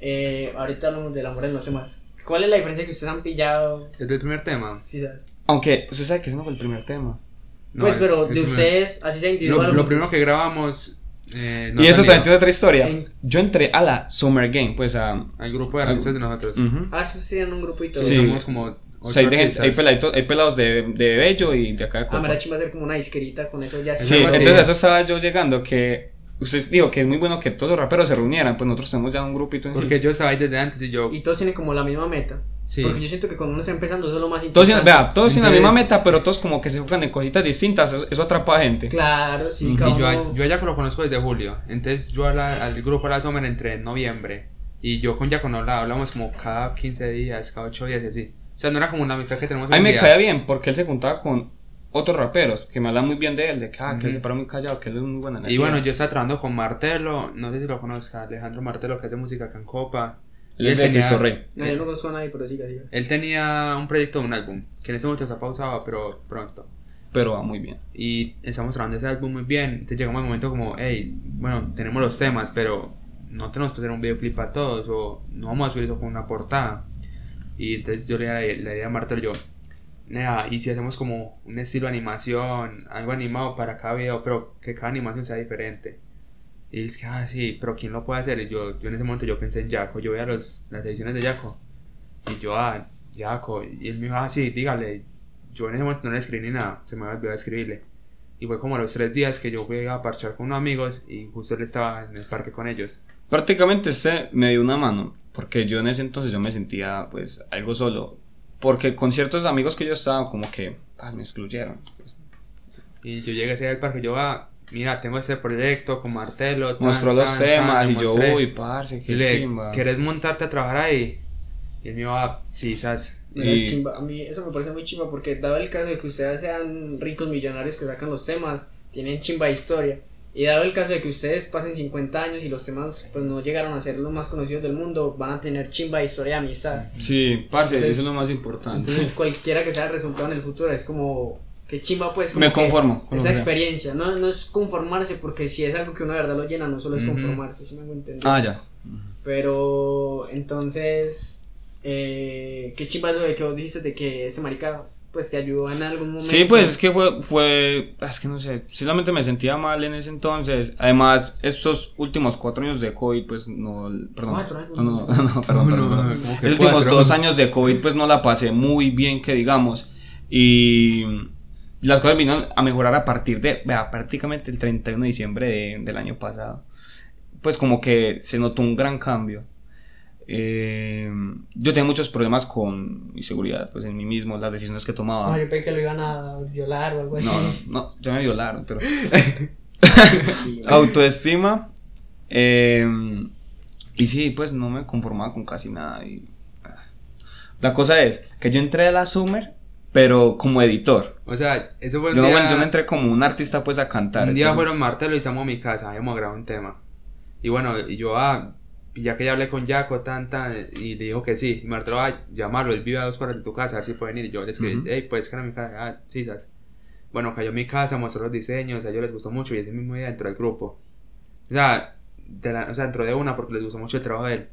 eh, ahorita hablamos del amor en los temas. ¿Cuál es la diferencia que ustedes han pillado? Es del primer tema. Sí, sabes. Aunque, usted sabe que ese no fue el primer tema. No, pues, el- pero el de primer- ustedes, así Lo, individual. lo juntos. primero que grabamos. Eh, no y eso también tiene otra historia. En- Yo entré a la Summer Game, pues a. Al grupo de artistas de nosotros. Ujú. Ah, eso sí, en un grupo y todo. Sí. Somos como. O sea, hay, de gente- hay peladitos- hay pelados de, de Bello y de acá de Ah, Copa. me la chimba hacer como una disquerita con eso ya. Sí, entonces a eso estaba yo llegando, que usted dijo que es muy bueno que todos los raperos se reunieran, pues nosotros tenemos ya un grupito en sí. Porque yo estaba ahí desde antes y yo. Y todos tienen como la misma meta. Sí. Porque yo siento que cuando uno está empezando eso es lo más importante. vea, todos tienen la misma meta, pero todos como que se enfocan en cositas distintas, eso, eso atrapa a gente. Claro, sí, cada Y yo, a- yo a Jaco lo conozco desde julio. Entonces yo a la- al grupo de la Summer entré en noviembre. Y yo con Jaco no hablaba, hablamos como cada 15 días, cada 8 días y así. O sea, no era como una amistad que tenemos A mí me caía bien porque él se juntaba con otros raperos que me hablan muy bien de él, de que, ah, que él Ujú. se para muy callado, que él es muy buena Y bueno, yo estaba trabajando con Martelo, no sé si lo conozca, Alejandro Martelo, que hace música acá en Copa. Él Y es de tenía- Cristo Rey. No, yo no conozco a nadie, pero siga, siga. Él tenía un proyecto de un álbum, que en ese momento está pausado, pero pronto. Pero va muy bien. Y estamos trabajando ese álbum muy bien. Entonces llegamos al momento como, hey, bueno, tenemos los temas, pero no tenemos que hacer un videoclip para todos, o no vamos a subir eso con una portada. Y entonces yo le di la idea a Martel, yo, nea, y si hacemos como un estilo de animación, algo animado para cada video, pero que cada animación sea diferente. Y es que, ah, sí, pero ¿quién lo puede hacer? Y yo, yo en ese momento yo pensé en Jaco, yo veía los, las ediciones de Jaco. Y yo, ah, Jaco. Y él me dijo, ah, sí, dígale. Yo en ese momento no le escribí ni nada, se me olvidó escribirle. Y fue como a los tres días que yo fui a parchar con unos amigos y justo él estaba en el parque con ellos. Prácticamente este me dio una mano, porque yo en ese entonces yo me sentía pues algo solo. Porque con ciertos amigos que yo estaba como que ah, me excluyeron. Y yo llegué ese al parque yo, ah, mira, tengo este proyecto con Martelo. tan, Mostró los tan, temas tan, y yo, uy, parce, qué le, chimba. ¿quieres montarte a trabajar ahí? Y él me iba, ah, sí, ¿sabes? Y- chimba. A mí eso me parece muy chimba porque dado el caso de que ustedes sean ricos millonarios que sacan los temas, tienen chimba de historia. Y dado el caso de que ustedes pasen 50 años y los temas pues no llegaron a ser los más conocidos del mundo, van a tener chimba de historia de amistad. Sí, parce, Entonces- eso es lo más importante. Entonces [laughs] cualquiera que sea el resultado en el futuro es como que chimba pues como me conformo. con esa experiencia, no, no es conformarse porque si es algo que uno de verdad lo llena, no solo es conformarse, si me hago entender. Ah, ya. Pero entonces, eh, qué chimba eso de que vos dijiste de que ese marica pues te ayudó en algún momento. Sí, pues es que fue, fue, es que no sé, simplemente me sentía mal en ese entonces. Además, estos últimos cuatro años de COVID, pues no, perdón. Cuatro años. No, no, no, [laughs] no, perdón, perdón, Los últimos dos años de COVID, pues no la pasé muy bien, que digamos. Y las cosas vinieron a mejorar a partir de, vea, prácticamente el 31 de diciembre de- del año pasado. Pues como que se notó un gran cambio. Eh, yo tenía muchos problemas con mi seguridad, pues en mí mismo, las decisiones que tomaba. No, yo pensé que lo iban a violar o algo así. No, no, no, ya me violaron, pero. [laughs] Autoestima. eh, y sí, pues no me conformaba con casi nada. Y, ah. La cosa es que yo entré a la Summer, pero como editor. O sea, eso fue un Yo, día... bueno, yo no entré como un artista, pues a cantar. Un día entonces- fueron Martelo y Samu a mi casa, habíamos grabado un tema. Y bueno, y yo, ah, ya que ya hablé con Jaco, tan, tan, y le dijo que sí. Y Martelo, ah, llamarlo, él vive a dos cuadras de tu casa, a ver si puede venir. Y yo le escribí, Ujú. hey, puedes caer a mi casa, ah, sí, ¿sabes? Bueno, cayó a mi casa, mostró los diseños, a ellos les gustó mucho y ese mismo día entró al grupo. O sea, de la, o sea, entró de una porque les gustó mucho el trabajo de él.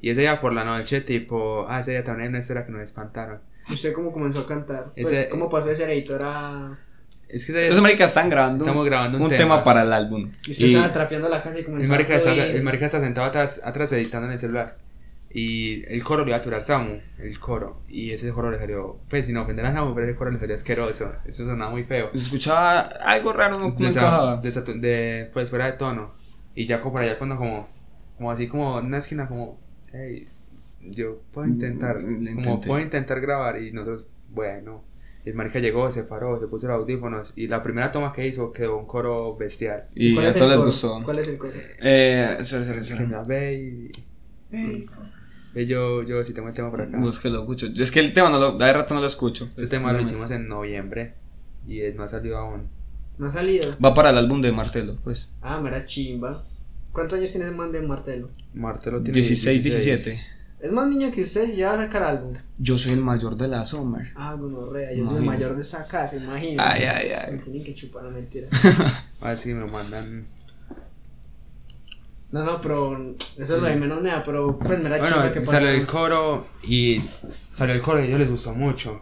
Y ese día por la noche, tipo, ah, ese día también una historia que nos espantaron. ¿Usted cómo comenzó a cantar? Pues, Ese- ¿Cómo pasó de ser editor a...? Es que ese- Los maricas están grabando Estamos grabando un un tema. tema. para el álbum. Y usted Y- estaba trapeando la casa y comenzó El marica, a está, fluir. el marica está sentado atrás, atrás editando en el celular. Y el coro le iba a tirar Samu, el coro. Y ese coro le salió, pues sin ofender a Samu, pero ese coro le salió asqueroso. Eso sonaba muy feo. se escuchaba algo raro, no, no De, encajaba. de, pues fuera de tono. Y Jaco por allá al fondo como, como así como en una esquina como, hey, yo puedo intentar, Mm, le como puedo intentar grabar. Y nosotros, bueno. El marica llegó, se paró, se puso los audífonos. Y la primera toma que hizo quedó un coro bestial. Y ¿Cuál a el todos les gustó. ¿Cuál es el coro? Eh, espera, espera, Que espera. me ve y... Ve, yo, yo sí tengo el tema por acá. No, es que lo escucho. Es que el tema no lo, de rato no lo escucho. Este tema lo hicimos en noviembre y no ha salido aún. ¿No ha salido? Va para el álbum de Martelo, pues. Ah, mera chimba. ¿Cuántos años tiene ese man de Martelo? Martelo tiene 16, 17. Es más niño que usted si ya va a sacar álbum. Yo soy el mayor de la Summer. Ah, gonorrea, yo soy el mayor de esa casa, imagínate. Ay, ay, ay. Me tienen que chupar, no mentira. [laughs] A ver si me lo mandan. No, no, pero eso es lo de menos nada, pero pues mera Bueno, chimba que salió pasó. el coro y salió el coro y a ellos les gustó mucho.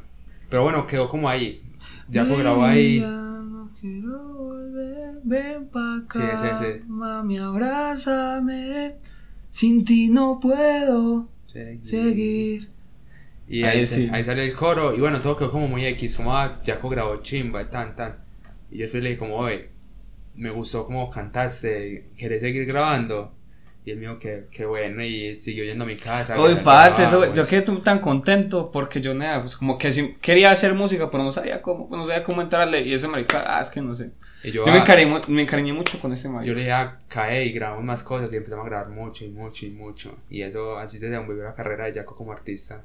Pero bueno, quedó como ahí. Jaco grabó ahí. No quiero volver, ven pa' acá. Sí, sí, sí. Mami, abrázame. Sin ti no puedo seguir. Y Ahí ahí, sí. ahí salió el coro y bueno, todo quedó como muy X, como ah, Jaco grabó chimba y tan, tan. Y yo después le dije como, oye, me gustó como cantaste, ¿querés seguir grabando? Y él me dijo que, que bueno y siguió yendo a mi casa. Uy, parce, eso, grabábamos. yo quedé tan- tan contento porque yo, nada, pues como que quería hacer música, pero no sabía cómo, no sabía cómo entrarle. Y ese marica, ah, es que no sé. Y yo, Yo me ah, encariñé, me encariñé mucho con ese marica. yo le dije, ah, cae y grabamos más cosas y empezamos a grabar mucho y mucho y mucho. Y eso, así se desenvolvió la carrera de Jaco como artista.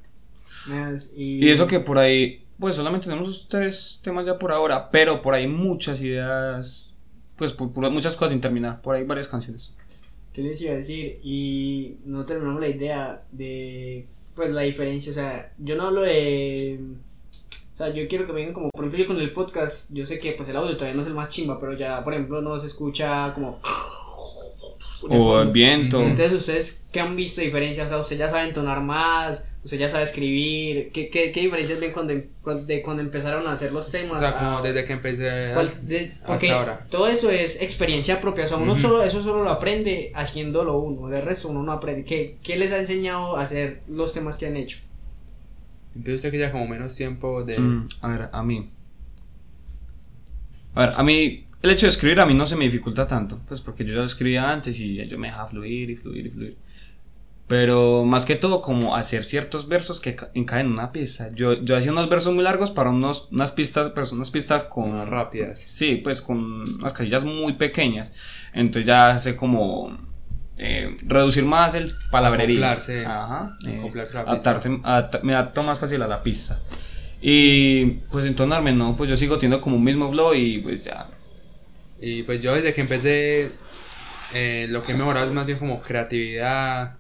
Y, Y eso que por ahí, pues solamente tenemos tres temas ya por ahora, pero por ahí muchas ideas, pues por, por muchas cosas sin terminar, por ahí varias canciones. ¿Qué les iba a decir? Y no terminamos la idea de, pues, la diferencia. O sea, yo no hablo de... O sea, yo quiero que vengan como, por ejemplo, yo con el podcast, yo sé que pues el audio todavía no es el más chimba, pero ya, por ejemplo, no se escucha como... O el viento. Entonces, ¿ustedes qué han visto de diferencia? O sea, ¿ustedes ya saben tonar más? Usted ya sabe escribir, ¿qué, qué, qué diferencias ven cuando, cuando, de cuando empezaron a hacer los temas? O sea, como a- desde que empecé cuál- de- hasta ahora. todo eso es experiencia propia, o sea, uno solo, eso solo lo aprende haciéndolo uno, del resto uno no aprende. ¿Qué, ¿Qué les ha enseñado a hacer los temas que han hecho? Empieza usted que ya como menos tiempo de... Mm, a ver, a mí. A ver, a mí. El hecho de escribir a mí no se me dificulta tanto. Pues porque yo ya lo escribía antes y yo me dejaba fluir y fluir y fluir. Pero más que todo, como hacer ciertos versos que ca- encajen en una pista. Yo, yo hacía unos versos muy largos para unos, unas pistas, son unas pistas con. Más rápidas. Sí, pues con unas casillas muy pequeñas. Entonces ya sé como. eh, reducir más el palabrerío. Acoplarse. Ajá. eh, Acoplarse a la pista. adaptarte- adapta- me adapto más fácil a la pista. Y pues entonarme, ¿no? Pues yo sigo teniendo como un mismo flow y pues ya. Y pues yo desde que empecé, eh, lo que he mejorado es más bien como creatividad,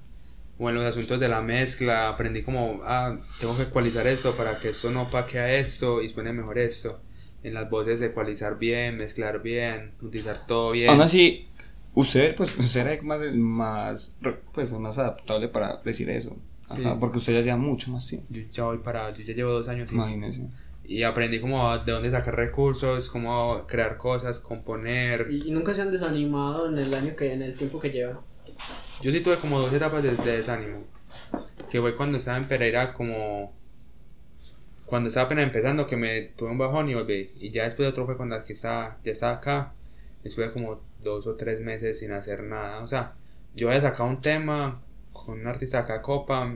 o en los asuntos de la mezcla, aprendí como, ah, tengo que ecualizar esto para que esto no paque a esto y suene mejor esto. En las voces ecualizar bien, mezclar bien, utilizar todo bien. Aún así, usted, pues, usted era más, más, pues, más adaptable para decir eso. Ajá, Sí. Porque usted ya lleva mucho más tiempo. Yo ya voy para, yo ya llevo dos años Imagínese. y aprendí como de dónde sacar recursos, cómo crear cosas, componer. Y, y nunca se han desanimado en el año que, en el tiempo que llevan. Yo sí tuve como dos etapas de, de desánimo. Que fue cuando estaba en Pereira como... Cuando estaba apenas empezando que me tuve un bajón y volví. Y ya después de otro fue cuando aquí estaba, ya estaba acá. Estuve como dos o tres meses sin hacer nada. O sea, yo había sacado un tema con un artista acá Copa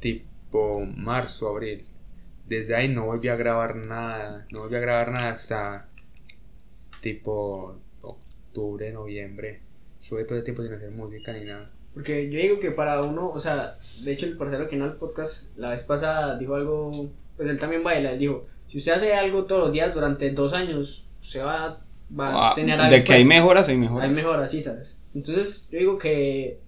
tipo marzo, abril. Desde ahí no volví a grabar nada. No volví a grabar nada hasta tipo octubre, noviembre. Estuve todo el tiempo sin hacer música ni nada. Porque yo digo que para uno, o sea, de hecho el parcero que no al podcast la vez pasada dijo algo, pues él también baila, él dijo, si usted hace algo todos los días durante dos años, usted va, va a Ah, tener algo. de que pues, hay mejoras, hay mejoras. Hay mejoras, sí, ¿sabes? Entonces yo digo que,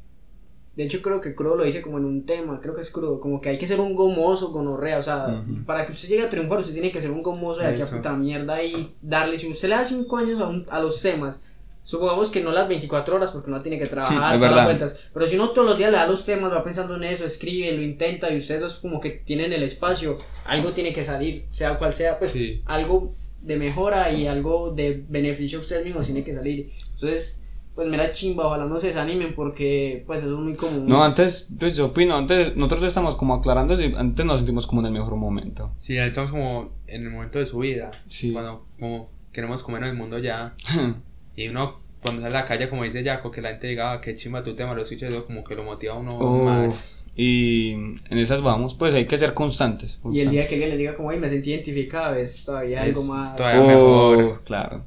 de hecho creo que Crudo lo dice como en un tema, creo que es Crudo, como que hay que ser un gomoso, gonorrea, o sea, Ujú. para que usted llegue a triunfar usted tiene que ser un gomoso de aquí a puta mierda y darle, si usted le da cinco años a, un- a los temas, supongamos que no las 24 horas porque no tiene que trabajar, Es todas las verdad. vueltas, pero si uno todos los días le da los temas, va pensando en eso, escribe, lo intenta y ustedes dos como que tienen el espacio, algo tiene que salir, sea cual sea, pues Sí. algo de mejora y algo de beneficio a ustedes mismos tiene que salir. Entonces, pues mira chimba, ojalá no se desanimen porque pues eso es muy común. No, antes, pues yo opino, antes nosotros estamos como aclarando, y antes nos sentimos como en el mejor momento. Sí, estamos como en el momento de su vida. Sí. Cuando como queremos comer en el mundo ya. [laughs] Y uno cuando sale a la calle, como dice Jaco, que la gente diga, "Ah, qué chimba tu tema, lo escucha eso como que lo motiva a uno Oh, más. y en esas vamos, pues hay que ser constantes. y el día que alguien le diga como, ay, me sentí identificado, es todavía Es algo más... todavía- Oh, mejor. claro.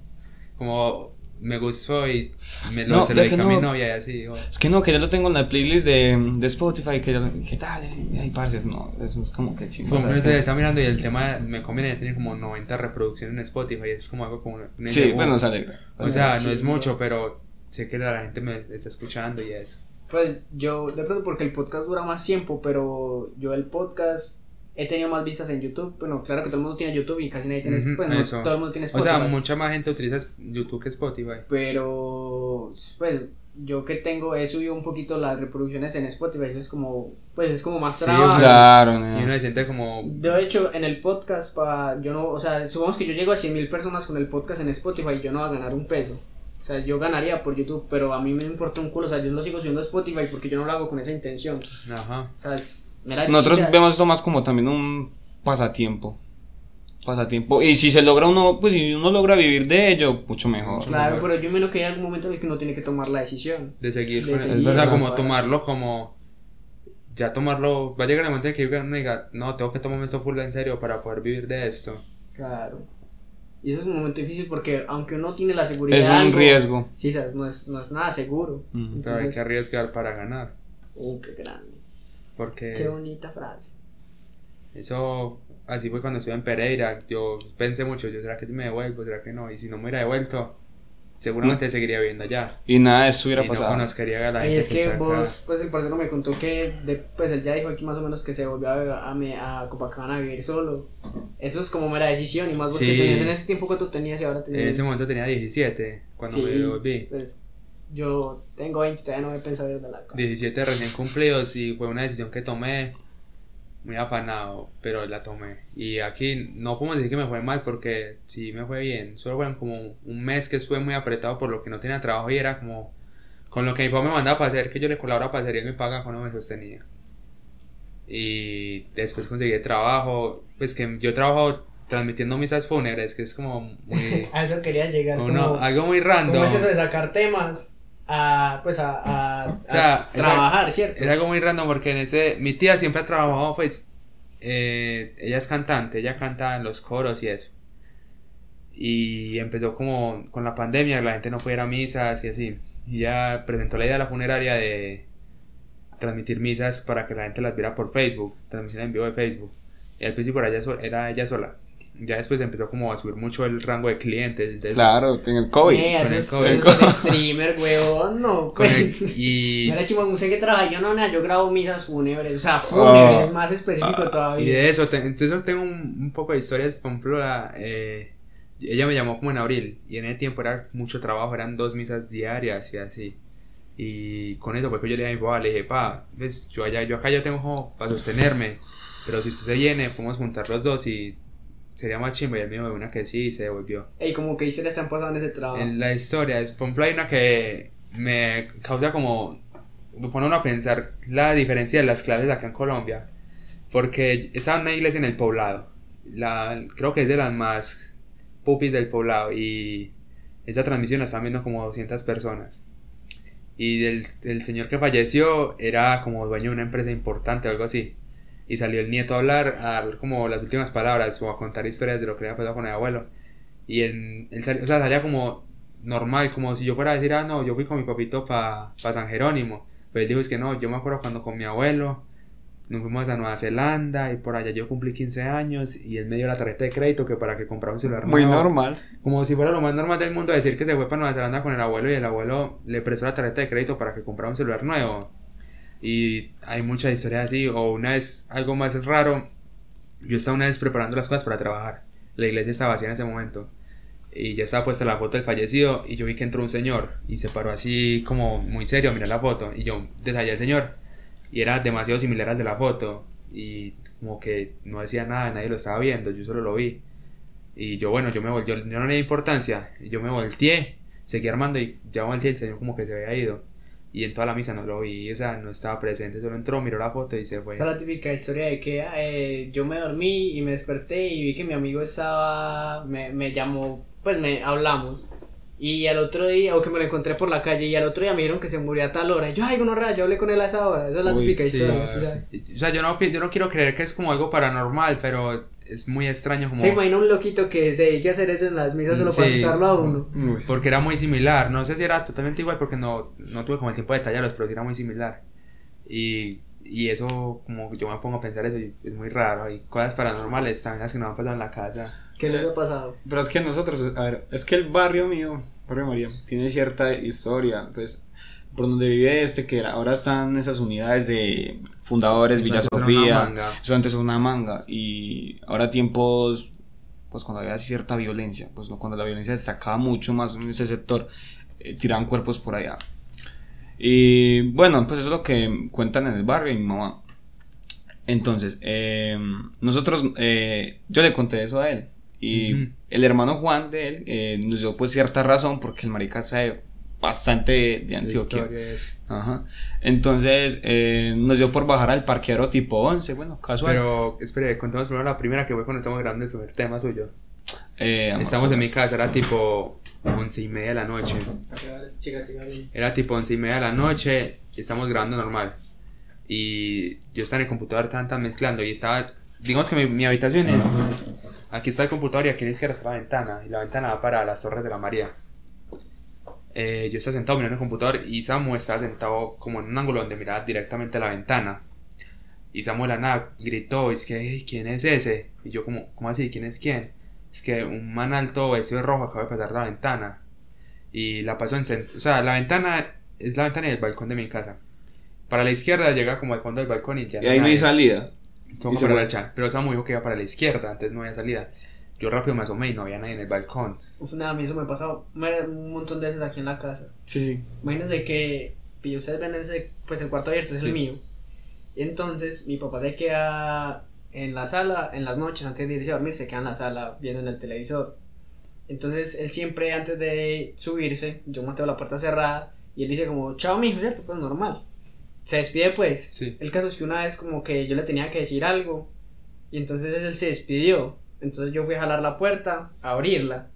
Como me gustó y me lo, No, se lo de dije a mi no. novia y así. Es que no, que yo lo tengo en la playlist de, de Spotify, que yo, ¿qué tal? Y ay, parce, no, eso es como que chingo. Como uno se está mirando y el tema me conviene, tiene como 90 reproducciones en Spotify y es como algo como... una- Sí, bueno, nos alegra. O sea, no es mucho, pero sé que la gente me está escuchando y eso. Pues yo, de pronto porque el podcast dura más tiempo, pero yo el podcast he tenido más vistas en YouTube. Bueno, claro que todo el mundo tiene YouTube y casi nadie tiene... Pues no, todo el mundo tiene O Spotify. sea, mucha más gente utiliza YouTube que Spotify. pero pues yo que tengo he subido un poquito las reproducciones en Spotify eso es como pues es como más Sí, trabajo Claro, Y no. uno se siente como... de hecho en el podcast pa, yo no o sea supongamos que yo llego a 100 mil personas con el podcast en Spotify yo no voy a ganar un peso o sea yo ganaría por YouTube pero a mí me importa un culo o sea yo lo sigo subiendo a Spotify porque yo no lo hago con esa intención Ajá. o sea es Nosotros chicha. vemos esto más como también un pasatiempo. Pasatiempo. Y si se logra uno, pues si uno logra vivir de ello, mucho mejor. claro pero yo menos que hay algún momento en el que uno tiene que tomar la decisión De seguir. De con seguir, o sea, como ajá. tomarlo como... Ya tomarlo... Va a llegar el momento en que uno diga, no, tengo que tomarme esto full en serio para poder vivir de esto. claro y eso es un momento difícil porque aunque uno tiene la seguridad Es un algo, riesgo. Sí, sabes, no es, no es nada seguro. Ujú. Pero hay Entonces, que arriesgar para ganar. uh, qué grande. Porque... Qué bonita frase. Eso, así fue cuando estuve en Pereira. Yo pensé mucho, yo, ¿será que si me devuelvo? ¿Será que no? Y si no me hubiera devuelto, seguramente seguiría viviendo allá. Y nada de eso hubiera y pasado. no conozcaría a la Y gente es que acá. vos, pues el parcero me contó que, de, pues él ya dijo aquí más o menos que se volvió a, a, me- a Copacabana a vivir solo. Eso es como mera decisión. Y más vos que Sí. tenías en ese tiempo que tú tenías y ahora tenías. En ese momento tenía 17, cuando Sí, me devolví. Pues yo tengo 20, todavía no me he pensado ir de la casa. 17 recién cumplidos y fue una decisión que tomé muy afanado, pero la tomé. Y aquí no podemos decir que me fue mal porque sí me fue bien. Solo fueron como un mes que estuve muy apretado por lo que no tenía trabajo y era como con lo que mi papá me mandaba para hacer, que yo le colaboraba para hacer y él me paga cuando me sostenía. Y después conseguí trabajo, pues que yo trabajo transmitiendo misas fúnebres, que es como muy... [laughs] a eso quería llegar. uno- como, algo muy random. ¿Cómo es eso de sacar temas a, pues a, a- O sea, a trabajar, ¿cierto? Es algo muy random porque en ese, mi tía siempre ha trabajado, pues, eh, ella es cantante, ella canta en los coros y eso. Y empezó como con la pandemia, la gente no puede ir a misas y así. Y ella presentó la idea a la funeraria de transmitir misas para que la gente las viera por Facebook, transmisión en vivo de Facebook. Y al principio era ella, sol- era ella sola. Ya después empezó como a subir mucho el rango de clientes. entonces- Claro, en el COVID. Eh, con el COVID. son streamer, weón, no, con el- pues. y, [laughs] Mira, chimo, usted que trabaja, yo no, nada, yo grabo misas fúnebres, o sea, fúnebres, Ah. más específico Y todavía. de eso, te- entonces tengo un, un poco de historias, por ejemplo, la, eh, ella me llamó como en abril y en ese tiempo era mucho trabajo, eran dos misas diarias y así. Y con eso fue que yo le dije a mi papá, le dije, pa, ves, yo, allá, yo acá ya tengo como para sostenerme, pero si usted se viene, podemos juntar los dos y sería más chimba. Y él dijo de una que sí y se devolvió. Ey, como que historias te han pasado en ese trabajo. En la historia, es, por ejemplo, hay una que me causa como, me pone uno a pensar la diferencia de las clases acá en Colombia, porque estaba en una iglesia en el poblado, la, creo que es de las más pupis del poblado, y esa transmisión la están viendo como 200 personas. Y el, el señor que falleció era como dueño de una empresa importante o algo así. Y salió el nieto a hablar, a dar como las últimas palabras o a contar historias de lo que le había pasado con el abuelo. Y él sal- o sea, salía como normal, como si yo fuera a decir, ah, no, yo fui con mi papito para San Jerónimo. Pero él dijo, es que no, yo me acuerdo cuando con mi abuelo nos fuimos a Nueva Zelanda y por allá yo cumplí 15 años y él me dio la tarjeta de crédito que para que comprara un celular Muy nuevo. normal. Como si fuera lo más normal del mundo decir que se fue para Nueva Zelanda con el abuelo y el abuelo le prestó la tarjeta de crédito para que comprara un celular nuevo. Y hay muchas historias así. O una vez, algo más es raro. Yo estaba una vez preparando las cosas para trabajar. La iglesia estaba vacía en ese momento. Y ya estaba puesta la foto del fallecido. Y yo vi que entró un señor. Y se paró así como muy serio a la foto. Y yo detallé al señor. Y era demasiado similar al de la foto. Y como que no decía nada, nadie lo estaba viendo. Yo solo lo vi. Y yo, bueno, yo me volteé, yo no le di importancia. Y yo me volteé, seguí armando y ya volteé, el señor como que se había ido. Y en toda la misa no lo vi, o sea, no estaba presente, solo entró, miró la foto y se fue. Esa es la típica historia de que eh, yo me dormí y me desperté y vi que mi amigo estaba, me, me llamó, pues me hablamos. Y al otro día, o que me lo encontré por la calle, y al otro día me dijeron que se murió a tal hora. Y yo, ay, no yo hablé con él a esa hora. Esa es la Uy, típica Sí, historia. ah, o sea, yo no, yo no quiero creer que es como algo paranormal, pero es muy extraño como... Se imagina un loquito que se dedique a hacer eso en las misas solo para Sí. asustarlo a uno. Porque era muy similar, no sé si era totalmente igual porque no, no tuve como el tiempo de detallarlos, pero sí era muy similar. Y, y eso, como yo me pongo a pensar eso, y es muy raro. Hay cosas paranormales también las que nos han pasado en la casa. ¿Qué les ha pasado? Pero es que nosotros, a ver, es que el barrio mío, barrio María, tiene cierta historia. Entonces, por donde vive este, que ahora están esas unidades de fundadores, Villa Sofía. Eso antes era una manga. Y ahora tiempos, pues cuando había cierta violencia, pues no, cuando la violencia destacaba mucho más en ese sector, eh, tiraban cuerpos por allá. Y bueno, pues eso es lo que cuentan en el barrio y mi mamá. Entonces, eh, nosotros, eh, yo le conté eso a él. Y el hermano Juan de él eh, nos dio pues cierta razón porque el marica sabe bastante de, Antioquia. Ajá. Entonces eh, nos dio por bajar al parqueadero tipo 11, bueno, casual. Pero, espere, contamos primero la primera que fue cuando estamos grabando el primer tema suyo. Eh, amor, Estamos en mi casa, era tipo once y media de la noche. Era tipo once y media de la noche y estamos grabando normal. Y yo estaba en el computador, tan, tan mezclando y estaba, digamos que mi, mi habitación es, aquí está el computador y aquí a la izquierda está la ventana y la ventana va para las torres de la María. Eh, yo estaba sentado mirando el computador y Samu estaba sentado como en un ángulo donde miraba directamente a la ventana. Y Samu de la nada gritó, es que, "Ey, ¿quién es ese? Y yo como, ¿cómo así? ¿Quién es quién? Es que un man alto vestido de rojo acaba de pasar la ventana. Y la pasó en... O sea, la ventana es la ventana y el balcón de mi casa. Para la izquierda llega como al fondo del balcón y ya Y ahí no hay salida. Y se derecha. Pero Samu dijo que iba para la izquierda, entonces no había salida. Yo rápido me asomé y no había nadie en el balcón. Uf, nada, a mí eso me ha pasado un montón de veces aquí en la casa. Sí, sí. Imagínense que, y ustedes ven ese, pues el cuarto abierto, es Sí. el mío. Entonces mi papá se queda en la sala, en las noches antes de irse a dormir, se queda en la sala viendo en el televisor. Entonces él siempre antes de subirse, yo mantengo la puerta cerrada y él dice como, chao mijo, ¿cierto? Pues normal. Se despide pues. Sí. El caso es que una vez como que yo le tenía que decir algo y entonces él se despidió. Entonces yo fui a jalar la puerta, a abrirla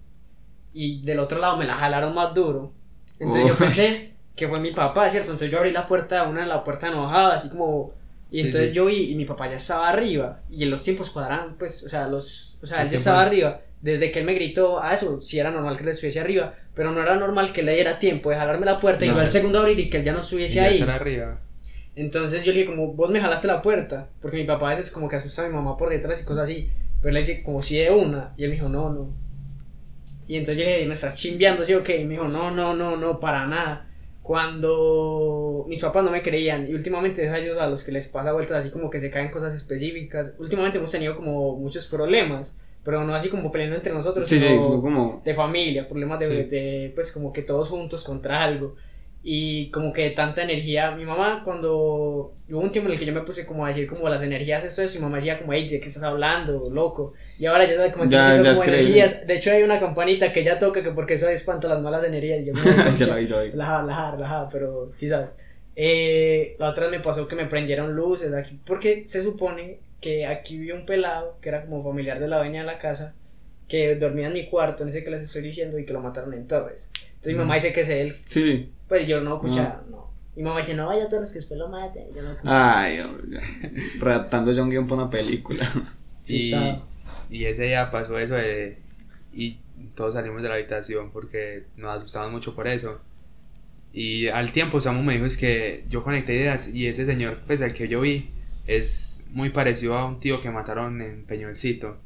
y del otro lado me la jalaron más duro. Entonces yo pensé [laughs] que fue mi papá, ¿cierto? Entonces yo abrí la puerta, una de la puerta enojada, así como... Y Sí, entonces sí. yo vi y mi papá ya estaba arriba y en los tiempos cuadraban, pues, o sea, los, o sea, él ya estaba arriba. Desde que él me gritó a eso, sí era normal que él estuviese arriba, pero no era normal que le diera tiempo de jalarme la puerta y No. yo al segundo abrir y que él ya no Y estuviese ya ahí. estar arriba. Entonces yo le dije como, vos me jalaste la puerta, porque mi papá a veces como que asusta a mi mamá por detrás y cosas así, pero le dije como si de una, y él me dijo, no, no. Y entonces yo dije, me estás chimbeando, ¿sí o qué? Y me dijo, no, no, no, no, para nada. Cuando mis papás no me creían, y últimamente es a ellos a los que les pasa vueltas así como que se caen cosas específicas, últimamente hemos tenido como muchos problemas, pero no así como peleando entre nosotros, Sí, sí, sino como. de familia, problemas de, Sí. de, pues como que todos juntos contra algo y como que tanta energía, mi mamá cuando hubo un tiempo en el que yo me puse como a decir como las energías esto eso, mi mamá decía como, hey, ¿de qué estás hablando, loco? Y ahora ya sabe como Ya- ya como energías, de hecho hay una campanita que ya toca que porque eso espanta las malas energías y yo me [laughs] ya la vi, ya la vi. relajada, relajada, pero sí sabes. Eh, la otra me pasó que me prendieron luces aquí, porque se supone que aquí vi un pelado que era como familiar de la dueña de la casa, que dormía en mi cuarto, en ese que les estoy diciendo, y que lo mataron en Torres. Entonces mi mamá dice que es él, Sí, sí. Pues yo no escuchaba, no. Mi mamá dice, no vaya a Torres que después lo mate, yo no escucho. Ay, redactando ya un guion para una película. [laughs] Sí, y, y ese día pasó eso de, y todos salimos de la habitación porque nos asustamos mucho por eso. Y al tiempo Samu me dijo es que yo conecté ideas y ese señor, pues al que yo vi, es muy parecido a un tío que mataron en Peñolcito.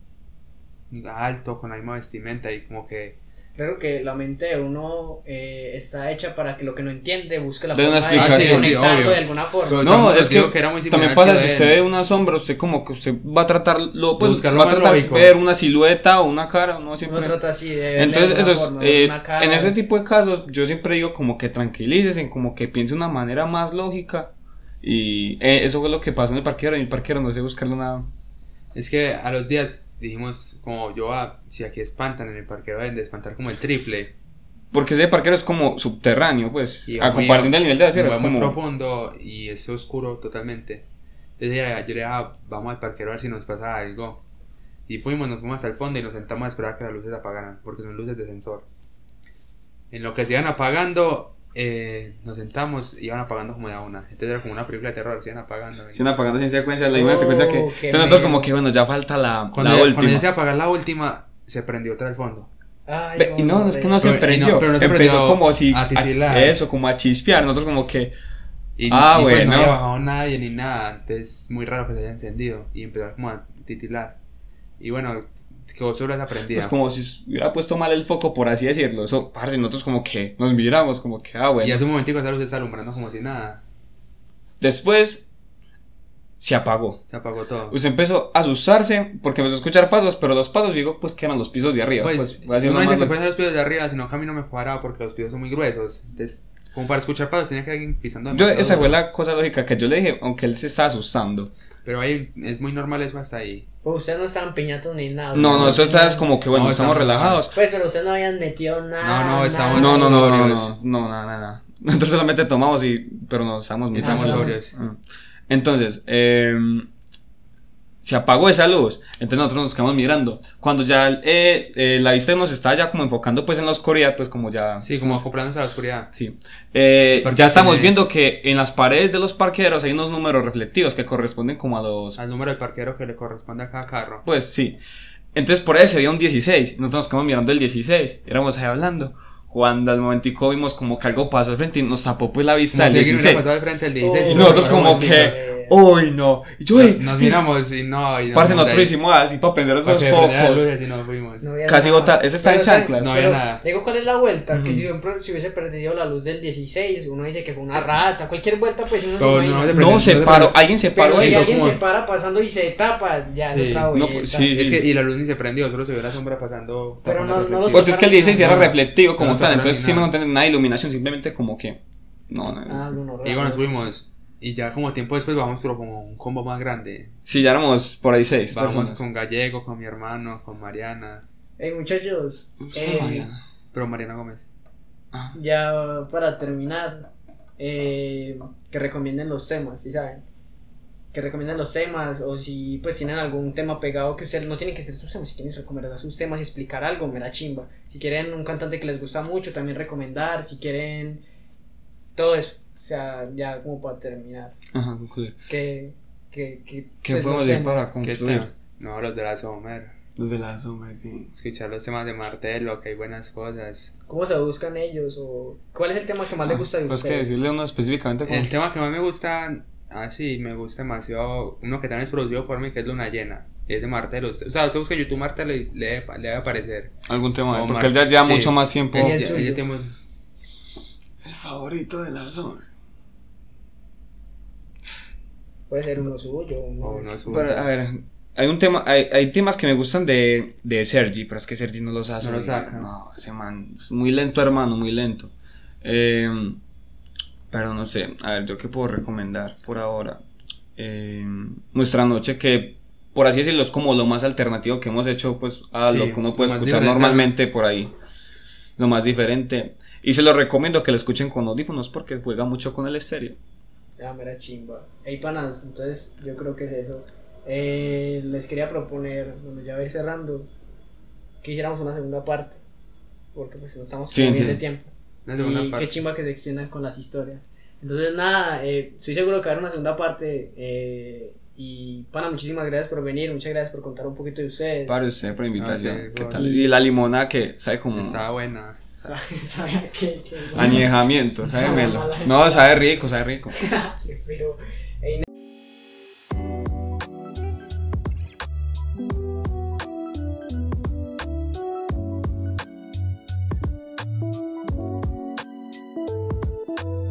Alto, con la misma vestimenta y como que... Creo que la mente de uno eh, está hecha para que lo que no entiende busque la De una forma de explicación. conectarlo Sí, obvio. de alguna forma. No, nos es que que era muy También pasa si de usted ve una sombra, usted como que usted va a tratarlo, pues buscar lo va a tratar lógico. ver una silueta o una cara, uno Uno siempre. trata así de Entonces, de eso es, forma, eh, una cara. en ese tipo de casos, yo siempre digo como que tranquilícese, como que piense de una manera más lógica. Y eh, eso fue lo que pasó en el parquero. En el parquero no sé buscarlo nada. Es que a los días dijimos, como yo, ah, si aquí espantan en el parqueo, deben de espantar como el triple. Porque ese parquero es como subterráneo, pues. Y a comparación del nivel de la tierra, es muy profundo y es oscuro totalmente. Entonces yo, le- dije, ah, vamos al parquero a ver si nos pasa algo. Y fuimos, nos fuimos hasta el fondo y nos sentamos a esperar a que las luces apagaran, porque son luces de sensor. En lo que se iban apagando, eh, nos sentamos y iban apagando como de a una. Entonces era como una película de terror, se iban apagando. Se van apagando sin secuencia, la misma Oh, secuencia que. Entonces nosotros como que, bueno, ya falta la, Cuando, la ya- última. cuando se apagar la última, se prendió otra al fondo. Ay, y no, no es que no se no- prendió. pero no se Empezó prendió como si. a titilar. eso, como a chispear. Nosotros como que. Y, Ah, y pues bueno. no había bajado nadie ni nada. Entonces muy raro que se haya encendido. Y empezó como a titilar. Y bueno, quedó solo esa prendida. Pues como si hubiera puesto mal el foco, por así decirlo. Eso, parce, nosotros como que nos miramos, como que, ah, bueno. Y hace un momentico esa luz está alumbrando como si nada. Después se apagó. Se apagó todo. Usted empezó a asustarse porque empezó a escuchar pasos, pero los pasos, digo, pues que eran los pisos de arriba. Pues, Pues, voy a decir no dice que fuesen los pisos de arriba, sino que a mí no me cuadraba porque los pisos son muy gruesos. Entonces, como para escuchar pasos tenía que alguien pisando Yo, esa fue la cosa lógica que yo le dije, aunque él se está asustando. Pero ahí es muy normal eso hasta ahí. Pues ustedes no estaban piñatos ni nada. No, no, ustedes eso está es como que, bueno, No, estamos estamos- relajados. Pues, pero ustedes no habían metido nada. No, no, estamos- No, no, no, no, no, no, no, nada, nada. [laughs] Nosotros solamente tomamos y, pero no, estamos muy Estamos tranquilos. sobrios. Ah. Entonces, eh, se apagó esa luz, entonces nosotros nos quedamos mirando. Cuando ya eh, eh, la vista nos estaba ya como enfocando pues en la oscuridad, pues como ya... Sí, como acoplándose a la oscuridad. Sí. Eh, ya estamos tiene- viendo que en las paredes de los parqueros hay unos números reflectivos que corresponden como a los... Al número del parquero que le corresponde a cada carro. Pues sí. Entonces por ahí se veía un 16. y Nosotros nos quedamos mirando el 16. Éramos ahí hablando. Cuando al momentico vimos como que algo pasó al frente y nos tapó pues la vista del si alguien hubiera 16. pasado al frente del 16. Oh, y Nosotros como que... ¡Uy, no! Y yo, ¡ey! Nos miramos y no. Y nos Parce, nosotros hicimos así para prender esos que las focos. luces y nos fuimos. No Casi nada. bota- ese está en Pero, ¿sabe? chanclas. No había nada. Digo, ¿cuál es la vuelta? Que Ujú. si siempre se hubiese perdido la luz del 16, uno dice que fue una rata, cualquier vuelta, pues uno Pero se no No, Pero se no se paró. Alguien se Pero paró si eso. alguien como- se para pasando y se tapa, ya Sí. es otra No, vuelta. pues, sí, Es que, y la luz ni se prendió, solo se vio la sombra pasando. Pero no- no. Porque es que el 16 era No, reflectivo como Entonces sí no tiene nada de iluminación. Simplemente como que... No, no. Ah, no, no, Y bueno, subimos. y ya como tiempo después vamos pero como un combo más grande. Sí, ya éramos por ahí seis Vamos personas. con Gallego, con mi hermano, con Mariana. Hey muchachos, eh, Mariana. Pero Mariana Gómez. Ya para terminar, eh, que recomienden los temas, ¿sí saben? Que recomienden los temas o si pues tienen algún tema pegado que ustedes no tienen que ser sus temas, si quieren recomendar sus temas y explicar algo, me da chimba. Si quieren un cantante que les gusta mucho, también recomendar, si quieren todo eso. O sea, ya como para terminar. Ajá, concluir. Que, que, que, ¿Qué pues, podemos los decir para ¿Qué concluir? No, los de la Sommer. Desde la sombra que... Escuchar los temas de Martelo, que hay buenas cosas. ¿Cómo se buscan ellos? o ¿Cuál es el tema que más les gusta de Pues que ustedes? decirle uno específicamente como... El tema que más me gusta, ah sí, me gusta demasiado, uno que también es producido por mí, que es Luna Llena. Y es de Martelo. O sea, usted busca YouTube Martelo y le, le debe aparecer. Algún tema, de él, O porque Mar- él ya lleva sí. mucho más tiempo. Suyo. El favorito de la sombra. Puede ser uno suyo, uno o no es un- Pero, a ver, hay un tema, hay, hay temas que me gustan de, de Sergi, pero es que Sergi no los hace. No los saca. No, ese man es muy lento, hermano, muy lento. Eh, pero no sé, a ver, yo qué puedo recomendar por ahora. Eh, Nuestra noche, que por así decirlo es como lo más alternativo que hemos hecho, pues a Sí, lo que uno puede escuchar diferente. normalmente por ahí. Lo más diferente. Y se lo recomiendo que lo escuchen con audífonos porque juega mucho con el estéreo. Ah, mera chimba. Ey, panas, entonces yo creo que es eso. Eh, les quería proponer, bueno, ya voy cerrando, que hiciéramos una segunda parte. Porque pues no estamos Sí, muy bien sí. de tiempo. Y parte. qué chimba que se extiendan con las historias. Entonces, nada, eh, estoy seguro que va a haber una segunda parte. eh, y, pana, muchísimas gracias por venir. Muchas gracias por contar un poquito de ustedes. Para usted, por invitación. Ah, sí, ¿Qué tal? Y la limona que sabe como Estaba buena. ¿Sabe- sabe qué- qué- añejamiento, sabe [laughs] melo. No, sabe rico, sabe rico. [laughs]